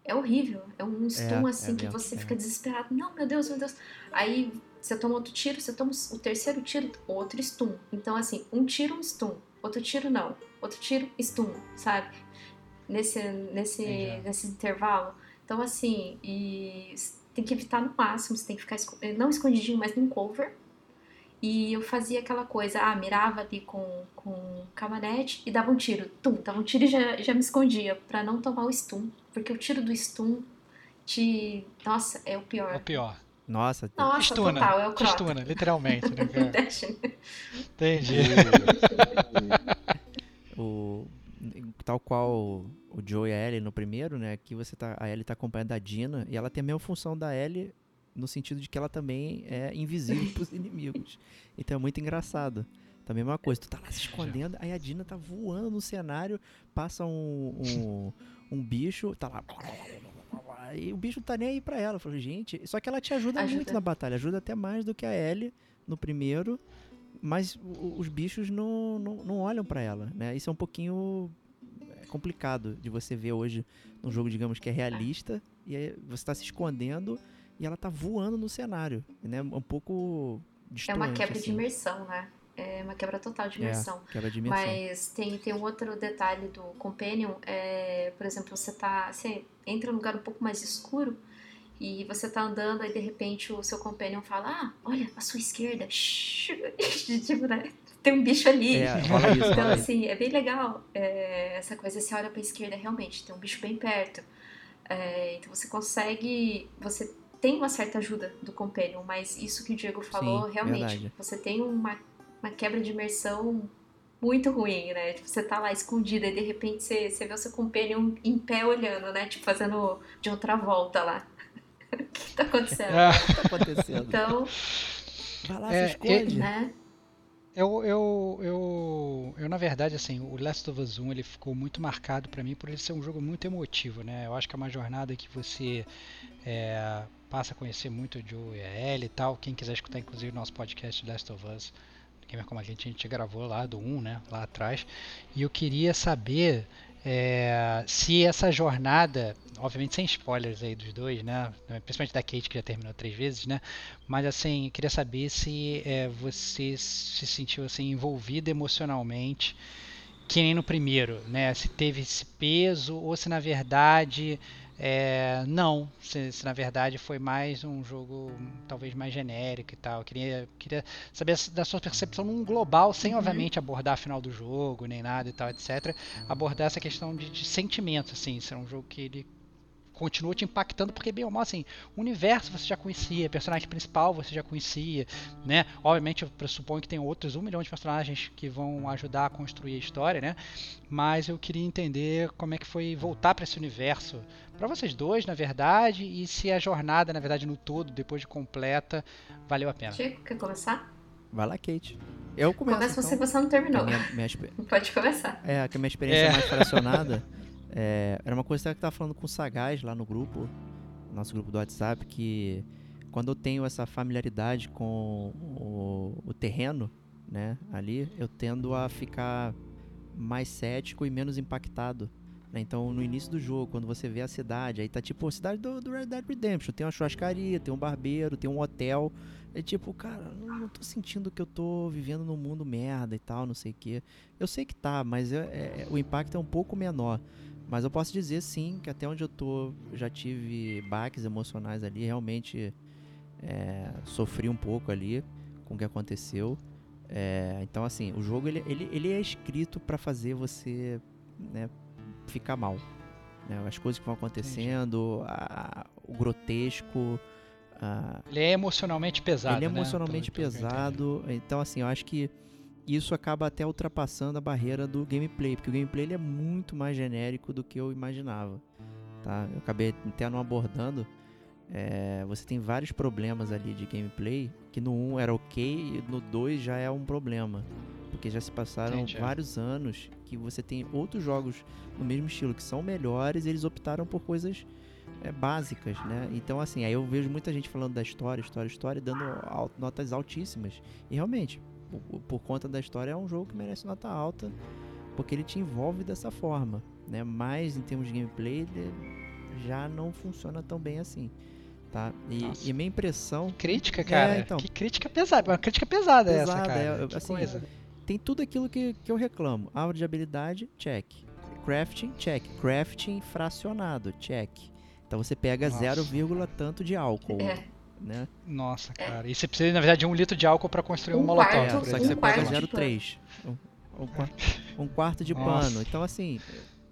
É horrível. É um stun É, assim é que mesmo, você é. fica desesperado. Não, meu Deus, meu Deus. Aí você toma outro tiro, você toma o terceiro tiro, outro stun. Então, assim, um tiro, um stun. Outro tiro, não. Outro tiro, stun, sabe? Nesse, nesse, Entendi. nesse intervalo. Então, assim, e tem que evitar no máximo. Você tem que ficar, eh, não escondidinho, mas num cover. E eu fazia aquela coisa, ah, mirava ali com, com camanete e dava um tiro. Tum, dava um tiro e já, já me escondia pra não tomar o stun. Porque o tiro do stun te. Nossa, é o É o pior. pior. Nossa, Nossa, Estuna. total, é o Crota. estuna, literalmente, né. <laughs> Entendi. Tal qual o Joe e a Ellie no primeiro, né? Aqui você tá, a Ellie tá acompanhada da Dina e ela tem a mesma função da Ellie no sentido de que ela também é invisível pros <laughs> inimigos. Então é muito engraçado. Também a mesma coisa, tu tá lá se escondendo, aí a Dina tá voando no cenário, passa um, um, um bicho, tá lá. E o bicho não tá nem aí pra ela. Eu gente, só que ela te ajuda, Ajuda. muito na batalha, ajuda até mais do que a Ellie no primeiro, mas os bichos não, não, não olham pra ela, né? Isso é um pouquinho é, complicado de você ver hoje num jogo, digamos, que é realista, e aí você tá se escondendo e ela tá voando no cenário, né? Um pouco É uma quebra de assim. imersão, né? É uma quebra total de É, imersão. quebra de imersão. Mas tem, tem um outro detalhe do Companion, é, por exemplo, você tá. Você entra num lugar um pouco mais escuro e você tá andando e de repente o seu Companion fala, ah, olha, à sua esquerda. shhh", <laughs> tipo, né? Tem um bicho ali. É, isso, Então, assim, é bem legal é, essa coisa. Você olha pra esquerda, realmente, tem um bicho bem perto. É, então você consegue. Você tem uma certa ajuda do Companion, mas isso que o Diego falou, Sim, realmente, verdade. você tem uma, uma quebra de imersão muito ruim, né? Tipo, você tá lá escondida e de repente você, você vê o seu Companion em pé olhando, né? Tipo, fazendo de outra volta lá. O <laughs> que tá acontecendo? Ah, O que tá acontecendo? Então, Vai lá, É, se esconde. né? Eu, eu, eu, eu, na verdade, assim, o Last of Us 1 ele ficou muito marcado pra mim por ele ser um jogo muito emotivo, né? Eu acho que é uma jornada que você é, passa a conhecer muito o Joe e a Ellie e tal. Quem quiser escutar, inclusive, o nosso podcast Last of Us, Gamer Como a Gente, a gente gravou lá do 1, né? Lá atrás. E eu queria saber é, se essa jornada, obviamente sem spoilers aí dos dois, né? Principalmente da Kate, que já terminou três vezes, né? Mas assim, queria saber se é, você se sentiu assim envolvido emocionalmente, que nem no primeiro, né? Se teve esse peso ou se na verdade é, não, se, se na verdade foi mais um jogo talvez mais genérico e tal. Eu queria, queria saber da sua percepção num global, sem Uhum. obviamente abordar a final do jogo, nem nada e tal, etc. Abordar essa questão de, de sentimento, assim, se é um jogo que ele continua te impactando, porque bem ou mal, assim, o universo você já conhecia, personagem principal você já conhecia, né? Obviamente eu pressuponho que tem outros um milhão de personagens que vão ajudar a construir a história, né? Mas eu queria entender como é que foi voltar para esse universo para vocês dois, na verdade, e se a jornada, na verdade, no todo, depois de completa, valeu a pena. Diego, quer começar? Vai lá, Kate. Eu começo. Começa você, então. você não terminou. Minha, minha <laughs> Pode começar. É, que a minha experiência É. mais <laughs> fracionada é, era uma coisa que eu tava falando com o Sagaz lá no grupo, nosso grupo do WhatsApp, que quando eu tenho essa familiaridade com o, o terreno, né, ali, eu tendo a ficar mais cético e menos impactado. Né? Então, no início do jogo, quando você vê a cidade, aí tá tipo a cidade do, do Red Dead Redemption. Tem uma churrascaria, tem um barbeiro, tem um hotel. É tipo, cara, não, não tô sentindo que eu tô vivendo num mundo merda e tal, não sei o quê. Eu sei que tá, mas é- é- o impacto é um pouco menor. Mas eu posso dizer sim que até onde eu tô já tive baques emocionais ali, realmente é, sofri um pouco ali com o que aconteceu. É, então, assim, o jogo ele, ele, ele é escrito para fazer você né, ficar mal. Né? As coisas que vão acontecendo, a, o grotesco. A... Ele é emocionalmente pesado. Ele é né? emocionalmente eu pesado. Então, assim, eu acho que isso acaba até ultrapassando a barreira do gameplay, porque o gameplay ele é muito mais genérico do que eu imaginava. Tá? Eu acabei até não abordando. é, você tem vários problemas ali de gameplay que no 1 era ok e no 2 já é um problema. Porque já se passaram Entendi. vários anos que você tem outros jogos no mesmo estilo que são melhores e eles optaram por coisas é, básicas, né? Então, assim, aí eu vejo muita gente falando da história, história, história, dando al- notas altíssimas. E realmente, por, por conta da história, é um jogo que merece nota alta, porque ele te envolve dessa forma, né? Mas em termos de gameplay, ele já não funciona tão bem assim, tá? E, e minha impressão Crítica, cara. então. Que crítica pesada. Uma crítica pesada, essa, Pesada, cara. é, assim, coisa. Tem tudo aquilo que, que eu reclamo. Árvore de habilidade, check. Crafting, check. Crafting fracionado, check. Então você pega Nossa. 0, tanto de álcool, É. né? Nossa, cara. E você precisa, na verdade, de um litro de álcool pra construir um, Um molotov. quarto, É, só que exemplo. você um pega quarto de 0,3. Um, um, qua- um quarto de Nossa. pano. Então, assim,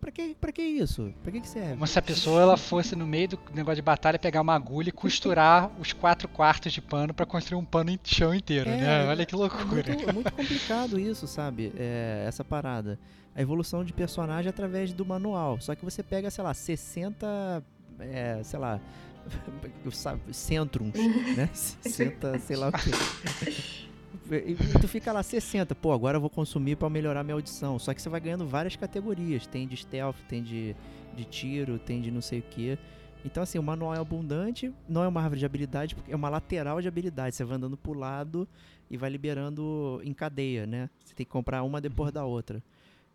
pra que, pra que isso? Pra que, que serve? Como se a pessoa ela fosse no meio do negócio de batalha pegar uma agulha e costurar os quatro quartos de pano pra construir um pano em chão inteiro, É, né? Olha que É loucura. muito, é muito complicado isso, sabe? É, essa parada. A evolução de personagem através do manual. Só que você pega, sei lá, 60. É, sei lá. <laughs> Centrums, né? <laughs> 60, sei lá o quê. <laughs> E, tu fica lá 60, pô, agora eu vou consumir pra melhorar minha audição. Só que você vai ganhando várias categorias. Tem de stealth, tem de, de tiro, tem de não sei o que. Então, assim, o manual é abundante, não é uma árvore de habilidade, porque é uma lateral de habilidade. Você vai andando pro lado e vai liberando em cadeia, né? Você tem que comprar uma depois da outra.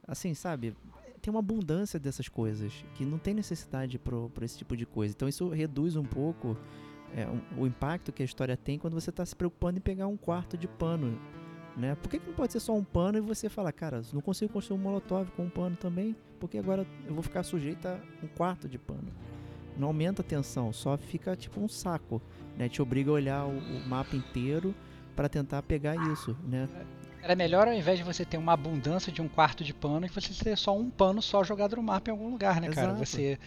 Assim, sabe? Tem uma abundância dessas coisas que não tem necessidade pro esse tipo de coisa. Então isso reduz um pouco é, o impacto que a história tem quando você tá se preocupando em pegar um quarto de pano, né? Por que, que não pode ser só um pano e você fala, cara, não consigo construir um molotov com um pano também? Porque agora eu vou ficar sujeito a um quarto de pano. Não aumenta a tensão, só fica tipo um saco, né? Te obriga a olhar o, o mapa inteiro para tentar pegar isso, né? Era melhor ao invés de você ter uma abundância de um quarto de pano, que você ter só um pano só jogado no mapa em algum lugar, né, cara? Exato. Você,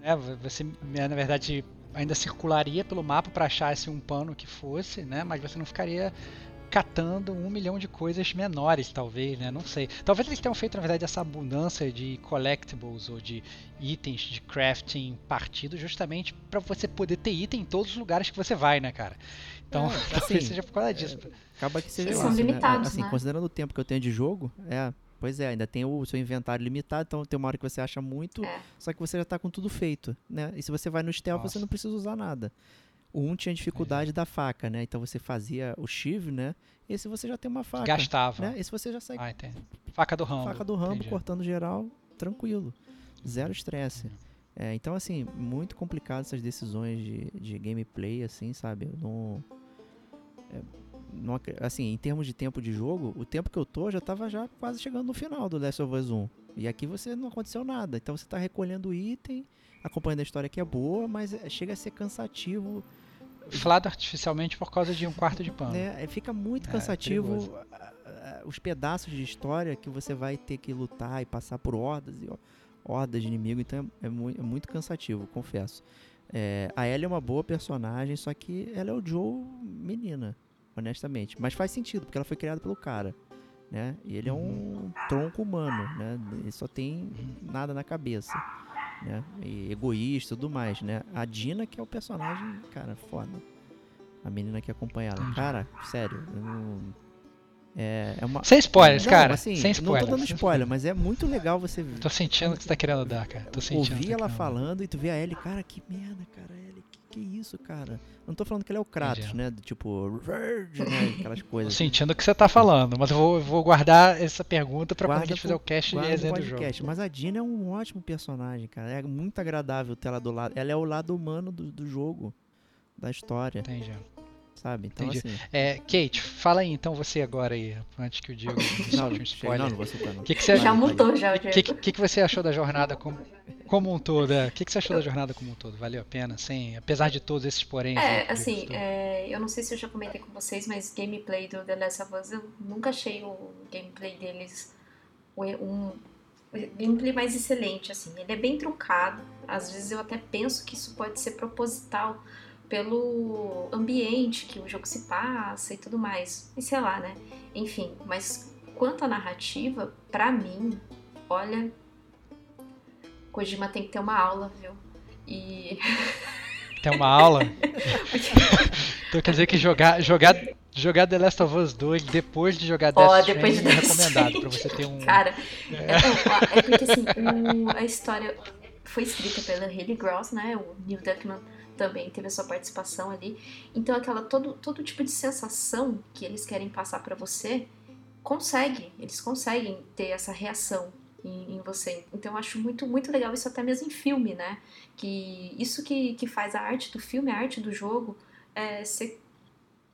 né, você, na verdade, ainda circularia pelo mapa para achar esse um pano que fosse, né? Mas você não ficaria catando um milhão de coisas menores, talvez, né? Não sei. Talvez eles tenham feito, na verdade, essa abundância de collectibles ou de itens de crafting partido justamente para você poder ter item em todos os lugares que você vai, né, cara? Então, É, <laughs> talvez assim, seja por causa disso. Acaba que seja são né? limitados, Assim, né? considerando o tempo que eu tenho de jogo, é, pois é, ainda tem o seu inventário limitado, então tem uma hora que você acha muito, É. só que você já tá com tudo feito, né? E se você vai no stealth, você Nossa. não precisa usar nada. O 1 tinha dificuldade da faca, né? Então você fazia o shiv, né? Esse você já tem uma faca, Gastava. né? Esse você já sai Ah, entendi. Faca do Rambo. faca do rambo entendi. cortando geral, tranquilo. Zero estresse. É, então, assim, muito complicado essas decisões de, de gameplay, assim, sabe? Eu não, é, não Assim, em termos de tempo de jogo, o tempo que eu tô já tava já quase chegando no final do Last of Us 1. E aqui você não aconteceu nada. Então você tá recolhendo item, acompanhando a história que é boa, mas é- chega a ser cansativo Inflado artificialmente por causa de um quarto de pano. né? É, Fica muito É, cansativo a- os pedaços de história que você vai ter que lutar e passar por hordas e hordas de inimigo, então é, é é muito cansativo, confesso. É, a Ellie é uma boa personagem, só que ela é o Joe menina, honestamente. Mas faz sentido, porque ela foi criada pelo cara, né? E ele é um tronco humano, né? Ele só tem nada na cabeça, né? E egoísta e tudo mais, né? A Dina que é o personagem, cara, foda. A menina que acompanha ela. Cara, sério, eu não... É, é uma... Sem spoilers, Não, cara. assim, sem não spoilers. tô dando spoiler, mas é muito legal você <laughs> Tô sentindo o que você tá querendo dar, cara. Tô sentindo. tá ela querendo falando e tu vê a Ellie, cara, que merda, cara, Ellie, que, que isso, cara? Eu não tô falando que ele é o Kratos, Entendi. né? Do tipo, né? Aquelas dar. <laughs> Tô coisas. sentindo o que você tá falando, mas eu vou, vou guardar essa pergunta pra quando a Guarda gente fizer pro- o cast Guarda no resenha do jogo. Mas a Dina é um ótimo personagem, cara. É muito agradável ter ela do lado. Ela é o lado humano do, do jogo, da história, Entendi. Sabe? Então, Entendi. assim. É, Kate, fala aí então você agora aí, antes que o Diego <laughs> Não, um spoiler. não, não vou citar, não. O que, que você Já mutou já o O que, que, que você achou da jornada como como um todo, é. o que, que você achou da jornada como um todo? Valeu a pena, sem, apesar de todos esses porém? É, assim, é, eu não sei se eu já comentei com vocês, mas gameplay do The Last of Us, eu nunca achei o gameplay deles um, gameplay mais excelente, assim. Ele é bem truncado. Às vezes eu até penso que isso pode ser proposital pelo ambiente que o jogo se passa e tudo mais. E sei lá, né? Enfim, mas quanto à narrativa, para mim, olha, Kojima tem que ter uma aula, viu? E <laughs> tem uma aula. <laughs> então quer dizer que jogar jogar jogar The Last of Us 2 depois de jogar Death oh, Stranding de é recomendado para você ter um Cara, é, é, é porque assim, o, a história foi escrita pela Haley Gross, né? O Neil Druckmann também teve a sua participação ali. Então aquela todo todo tipo de sensação que eles querem passar para você consegue, eles conseguem ter essa reação em, em, você. Então eu acho muito muito legal isso até mesmo em filme, né? Que isso que, que faz a arte do filme, a arte do jogo é, ser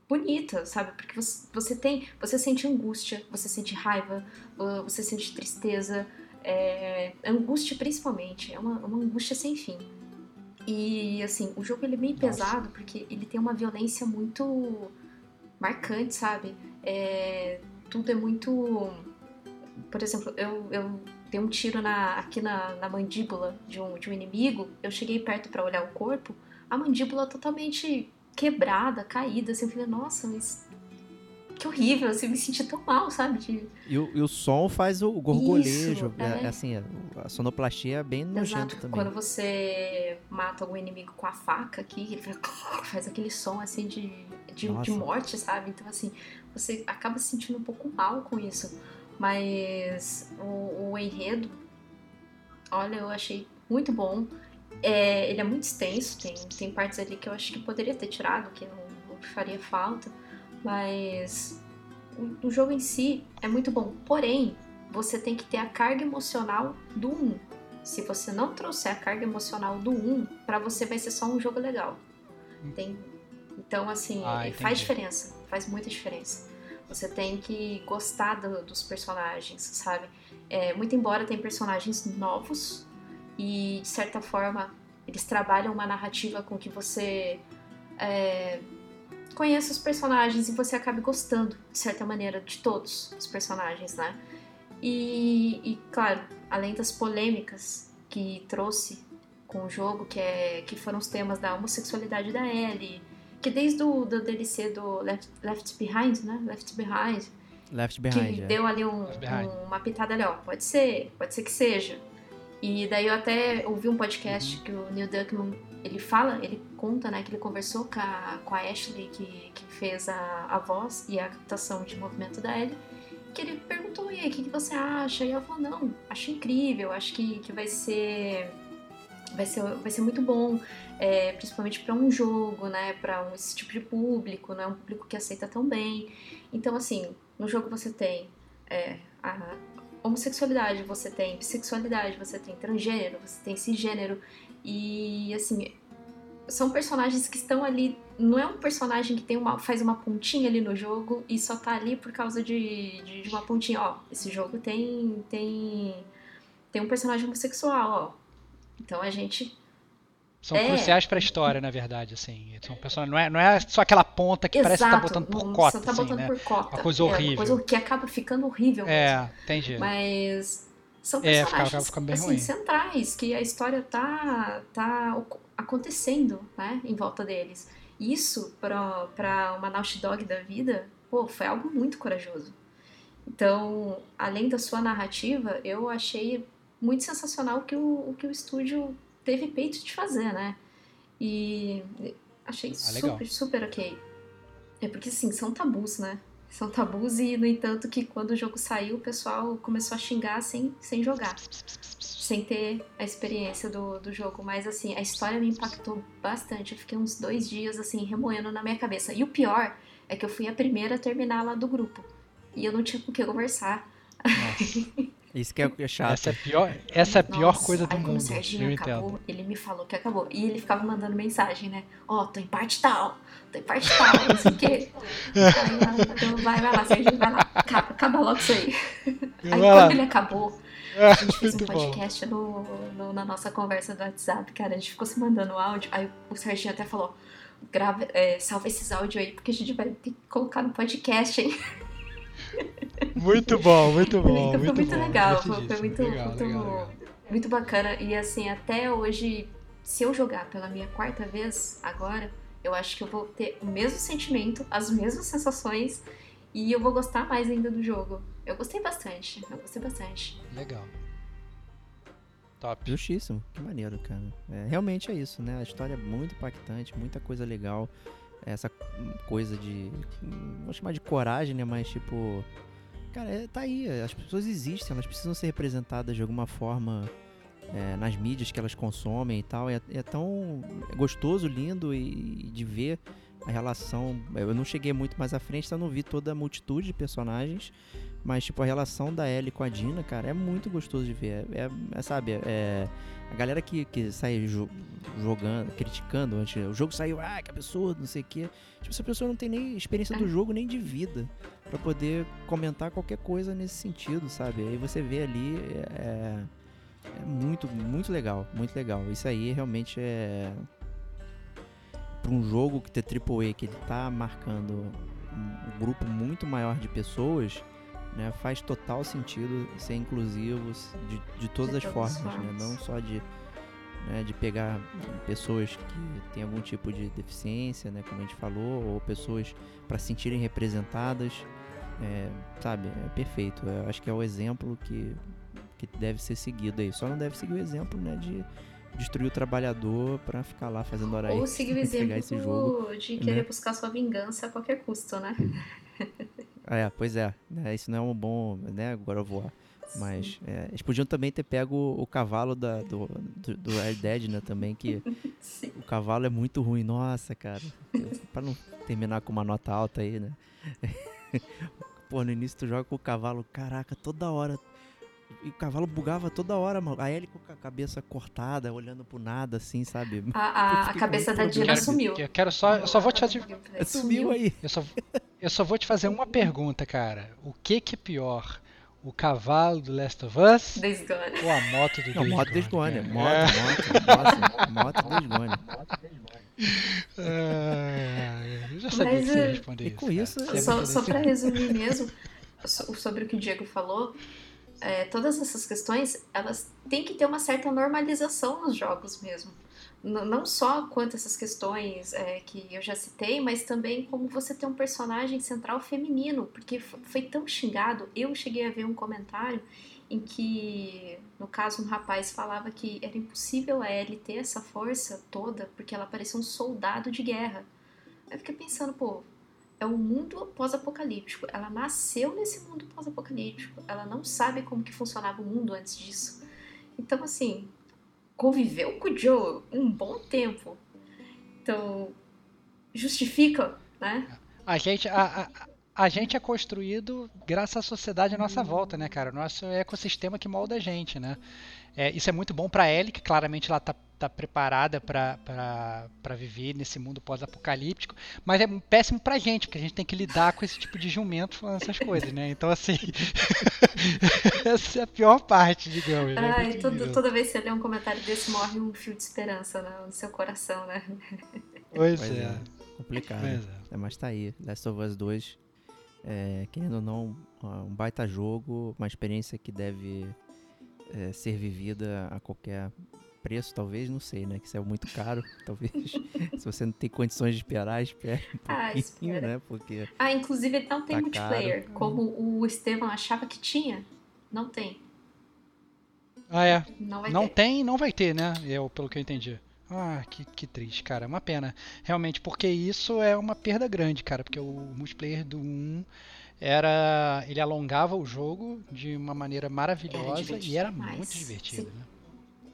bonita, sabe? Porque você, você tem, você sente angústia, você sente raiva, você sente tristeza, é, angústia principalmente, é uma, uma angústia sem fim. E assim, o jogo ele é meio Nossa. pesado porque ele tem uma violência muito marcante, sabe? É, tudo é muito. Por exemplo, eu, eu dei um tiro na, aqui na, na mandíbula de um, de um inimigo, eu cheguei perto para olhar o corpo, a mandíbula totalmente quebrada, caída, assim, eu falei, nossa, mas que horrível, assim, me senti tão mal, sabe? De... E, o, e o som faz o gorgolejo, Isso, é. é. assim, a sonoplastia é bem nojenta também. Quando você mata algum inimigo com a faca aqui, ele <laughs> faz aquele som, assim, de, de, de morte, sabe? Então, assim, você acaba se sentindo um pouco mal com isso. Mas o, o enredo, olha, eu achei muito bom. É, ele é muito extenso, tem, tem partes ali que eu acho que poderia ter tirado, que não, não faria falta, mas o, o, jogo em si é muito bom. Porém, você tem que ter a carga emocional do 1. Se você não trouxer a carga emocional do 1, para você vai ser só um jogo legal. Tem, então, assim, ah, faz diferença, faz muita diferença. Você tem que gostar do, dos personagens, sabe? É, muito embora tem personagens novos, e de certa forma eles trabalham uma narrativa com que você é, conheça os personagens e você acabe gostando de certa maneira de todos os personagens, né? E, e claro, além das polêmicas que trouxe com o jogo, que, é, que foram os temas da homossexualidade da Ellie, que desde o do DLC do Left, Left Behind, né? Left Behind. Left Behind. Que é. deu ali um, um, uma pitada ali, ó. Pode ser, pode ser que seja. E daí eu até ouvi um podcast uhum. que o Neil Druckmann, ele fala, ele conta, né, que ele conversou com a, com a Ashley, que, que fez a, a voz e a captação de movimento da Ellie, que ele perguntou, e aí, o que, que você acha? E ela falou, não, acho incrível, acho que, que vai ser... Vai ser, vai ser muito bom, é, principalmente para um jogo, né, para um, esse tipo de público, não é um público que aceita tão bem. Então, assim, no jogo você tem é, a, homossexualidade, você tem bissexualidade, você tem transgênero, você tem cisgênero. E assim, são personagens que estão ali. Não é um personagem que tem uma, faz uma pontinha ali no jogo e só tá ali por causa de, de, de uma pontinha. Ó, esse jogo tem. tem. tem um personagem homossexual, ó. Então a gente são é. cruciais para a história, na verdade, assim. São personagens, não, é, não é só aquela ponta que Exato. parece que tá botando por cota, tá botando assim, por né? cota. Uma coisa horrível. É, uma coisa que acaba ficando horrível É, mesmo. entendi. Mas são personagens é, acaba bem assim, ruim. centrais, que a história tá, tá acontecendo, né, em volta deles. Isso, para uma Naughty Dog da vida, pô, foi algo muito corajoso. Então, além da sua narrativa, eu achei muito sensacional que o, o que o estúdio teve peito de fazer, né? E achei ah, super, super ok. É porque, assim, são tabus, né? São tabus e, no entanto, que quando o jogo saiu, o pessoal começou a xingar sem, sem jogar. Sem ter a experiência do, do jogo. Mas, assim, a história me impactou bastante. Eu fiquei uns dois dias, assim, remoendo na minha cabeça. E o pior é que eu fui a primeira a terminar lá do grupo. E eu não tinha com o que conversar. <laughs> Isso que é chato. Essa é a pior, essa é a pior Nossa, coisa do aí, mundo. o Serginho acabou, ele me falou que acabou. E ele ficava mandando mensagem, né? Ó, oh, tô em parte tal, tô em parte tal, não sei o quê. Aí, então vai, vai lá, Serginho, vai lá, acaba, acaba logo isso aí. Aí quando ele acabou, A gente fez um podcast no, no, na nossa conversa do WhatsApp, cara. A gente ficou se mandando áudio. Aí o Serginho até falou: grava, é, salva esses áudios aí, porque a gente vai ter que colocar no podcast, hein? Muito bom, muito bom. Então, muito foi muito bom, legal, foi, foi muito, legal, muito, legal, legal. muito bacana. E assim, até hoje, se eu jogar pela minha quarta vez agora, eu acho que eu vou ter o mesmo sentimento, as mesmas sensações e eu vou gostar mais ainda do jogo. Eu gostei bastante, eu gostei bastante. Legal. Top. Justíssimo, que maneiro, cara. É, realmente é isso, né? A história é muito impactante, muita coisa legal. Essa coisa de. Vou chamar de coragem, né? Mas tipo. Cara, é, tá aí. As pessoas existem, elas precisam ser representadas de alguma forma é, nas mídias que elas consomem e tal. É, é tão gostoso, lindo e, e de ver a relação. Eu não cheguei muito mais à frente, então não vi toda a multitude de personagens. Mas, tipo, a relação da Ellie com a Dina, cara, é muito gostoso de ver. É, é sabe, é. A galera que, que sai jo jogando, criticando antes, o jogo saiu, ah, que absurdo, não sei o quê. Tipo, essa pessoa não tem nem experiência do jogo, nem de vida, para poder comentar qualquer coisa nesse sentido, sabe? Aí você vê ali, é, é muito, muito legal, muito legal. Isso aí realmente é. Pra um jogo que tem AAA, que ele tá marcando um, um grupo muito maior de pessoas, né, faz total sentido ser inclusivos de, de todas De as todas as formas, né, formas. não só de, né, de pegar pessoas que têm algum tipo de deficiência, né, como a gente falou, ou pessoas para se sentirem representadas, é, sabe, é perfeito. Eu acho que é o exemplo que, que deve ser seguido aí. Só não deve seguir o exemplo, né, de destruir o trabalhador para ficar lá fazendo hora Ou seguir o <laughs> e pegar esse jogo. exemplo de querer né? buscar sua vingança a qualquer custo, né? <laughs> É, pois é, né, isso não é um bom, né, agora eu vou Mas é, eles podiam também ter pego o, o cavalo da, do, do, do Red Dead, né? Também, que <laughs> Sim. o cavalo é muito ruim. Nossa, cara. pra não terminar com uma nota alta aí, né? <laughs> Pô, no início tu joga com o cavalo, caraca, toda hora. E o cavalo bugava toda hora, mano. A Ellie com a cabeça cortada, olhando pro nada, assim, sabe? A, a- a cabeça da Dina sumiu. Eu quero só, eu só vou te fazer, Sumiu aí. eu só, <laughs> eu só vou te fazer uma pergunta, cara. O que que é pior? O cavalo do Last of Us ou a moto do Não, Days moto Days Gone, Gone. cara? Moto, moto. Nossa, moto Days Gone. Ah, eu já sabia Mas, que você ia é, responder isso. com isso, ia Só, só pra resumir mesmo so- sobre o que o Diego falou, é, todas essas questões, elas têm que ter uma certa normalização nos jogos mesmo. Não só quanto essas questões é, que eu já citei, mas também como você ter um personagem central feminino, porque foi tão xingado. Eu cheguei a ver um comentário em que, no caso, um rapaz falava que era impossível a Ellie ter essa força toda porque ela parecia um soldado de guerra. Aí eu fiquei pensando, pô, é um mundo pós-apocalíptico. Ela nasceu nesse mundo pós-apocalíptico. Ela não sabe como que funcionava o mundo antes disso. Então, assim, conviveu com o Joe um bom tempo. Então, justifica, né? A gente, a, a, a gente é construído graças à sociedade à nossa volta, né, cara? O nosso ecossistema que molda a gente, né? É, isso é muito bom pra Ellie, que claramente ela tá, tá preparada pra viver nesse mundo pós-apocalíptico, mas é péssimo pra gente, porque a gente tem que lidar com esse tipo de jumento falando essas coisas, né? Então, assim, <laughs> essa é a pior parte, digamos. né? Ai, todo- difícil. toda vez que você lê um comentário desse, morre um fio de esperança né, no seu coração, né? Pois, Pois é. é, complicado. Pois é. É, mas tá aí. Last of Us 2, é, querendo ou não, um baita jogo, uma experiência que deve é, ser vivida a qualquer preço, talvez, não sei, né? Que isso é muito caro, <laughs> talvez. Se você não tem condições de esperar, espere um <laughs> Ah, pouquinho, espera. né? Porque Ah, inclusive não tem Tá multiplayer, como o Estevam achava que tinha. Não tem. Ah, é. Não vai Não ter. tem, não vai ter, né? Eu, pelo que eu entendi. Ah, que, que triste, cara. É uma pena. Realmente, porque isso é uma perda grande, cara. Porque o multiplayer do 1 era. Ele alongava o jogo de uma maneira maravilhosa divertido e era demais. muito divertido, né?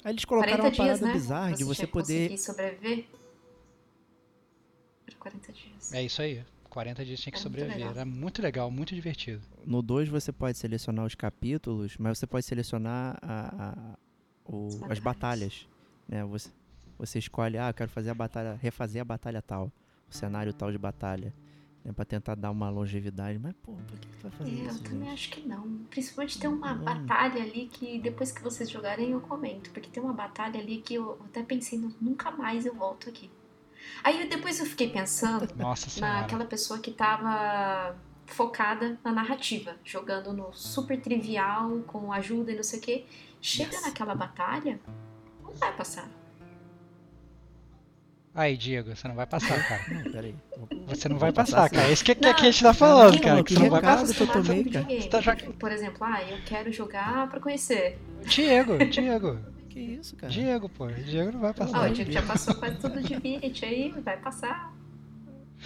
aí eles colocaram 40 uma dias, parada né? bizarra de você poder. sobreviver. Era 40 dias. É isso aí. 40 dias tinha que É muito sobreviver. legal. Era muito legal, muito divertido. No 2 você pode selecionar os capítulos, mas você pode selecionar a- a- o- As as batalhas. Né? Você, você escolhe, ah, eu quero fazer a batalha, refazer a batalha tal, o cenário tal de batalha. Né, pra tentar dar uma longevidade. Mas, pô, por que tu vai fazer É, eu isso? também gente? acho que não. Principalmente tem uma Não. batalha ali que depois que vocês jogarem eu comento. Porque tem uma batalha ali que eu até pensei, "Nu- nunca mais eu volto aqui. Aí eu- depois eu fiquei pensando <laughs> Nossa naquela pessoa que tava focada na narrativa, jogando no super trivial, com ajuda e não sei o que. Chega Yes. naquela batalha, não vai passar. Aí, Diego, você não vai passar, cara. Não, peraí. Você não Vou vai passar passar, sim. cara. É isso que, que a gente tá falando, Não, cara. que você não vai passar. que eu tomei, cara. Você tá jogando- Por exemplo, ah, eu quero jogar pra conhecer. Diego, <laughs> Diego. Que isso, cara? Diego, pô. Diego não vai Ó, passar. o Diego já passou quase tudo de Divinity aí, vai passar.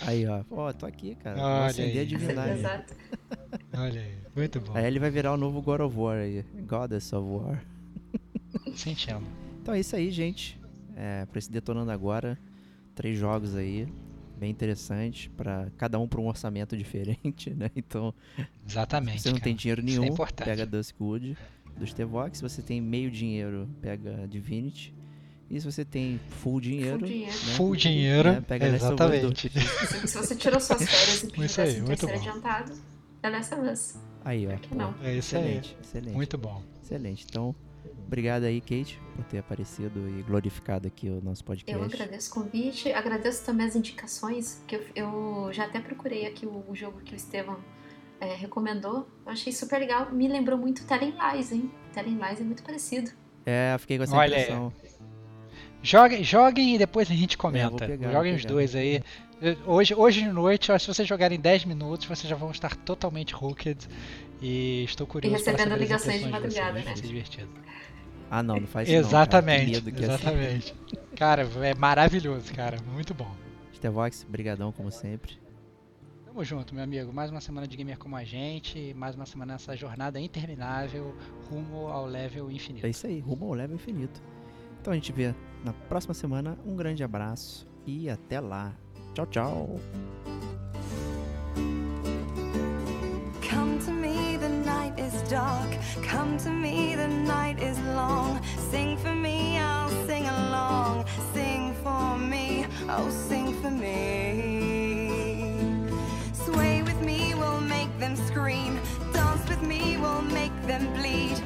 Aí, ó. Ó, tô aqui, cara. Vou Olha acender a aí. divindade. Exato. Olha aí. Muito bom. Aí ele vai virar o novo God of War aí. Goddess of War. Sentindo. Então é isso aí, gente. É, pra esse Detonando Agora, três jogos aí, bem interessantes, para cada um para um orçamento <laughs> diferente, né? Então, Exatamente. se você não cara. tem dinheiro é nenhum, importante. pega Duskwood do Stevox. Se você tem meio dinheiro, pega Divinity. E se você tem full dinheiro, Full dinheiro. né, Full dinheiro. né, pega exatamente. Se, <laughs> se você tirou suas férias e aí, um muito terceiro bom. adiantado, é dessa vez. Aí, ó. que pô, não? É isso aí. excelente, excelente. Muito bom. Excelente. Então, obrigado aí, Kate, por ter aparecido e glorificado aqui o nosso Eu podcast. agradeço o convite, agradeço também as indicações, que eu, eu já até procurei aqui o, o jogo que o Estevam é, recomendou. Eu achei super legal. Me lembrou muito Telling Lies, hein? Telling Lies é muito parecido. É, eu fiquei com essa Olha impressão. Joguem, joguem e depois a gente É, comenta. pegar, joguem os dois aí. Hoje, hoje de noite, se vocês jogarem 10 minutos, vocês já vão estar totalmente hooked. E estou curioso para recebendo saber as ligações de impressões vocês. madrugada, Vai né? ser divertido. Ah, não, não faz isso não, cara. exatamente, Que medo que ia ser. exatamente. Cara, é maravilhoso, cara. Muito bom. Stevox, brigadão como sempre. Tamo junto, meu amigo. Mais uma semana de gamer como a gente. Mais uma semana nessa jornada interminável rumo ao level infinito. É isso aí, rumo ao level infinito. Então a gente vê na próxima semana. Um grande abraço e até lá. Tchau, tchau. Come to me, the night is dark. Come to me, the night is long. Sing for me, I'll sing along. Sing for me, oh, sing for me. Sway with me, we'll make them scream. Dance with me, we'll make them bleed.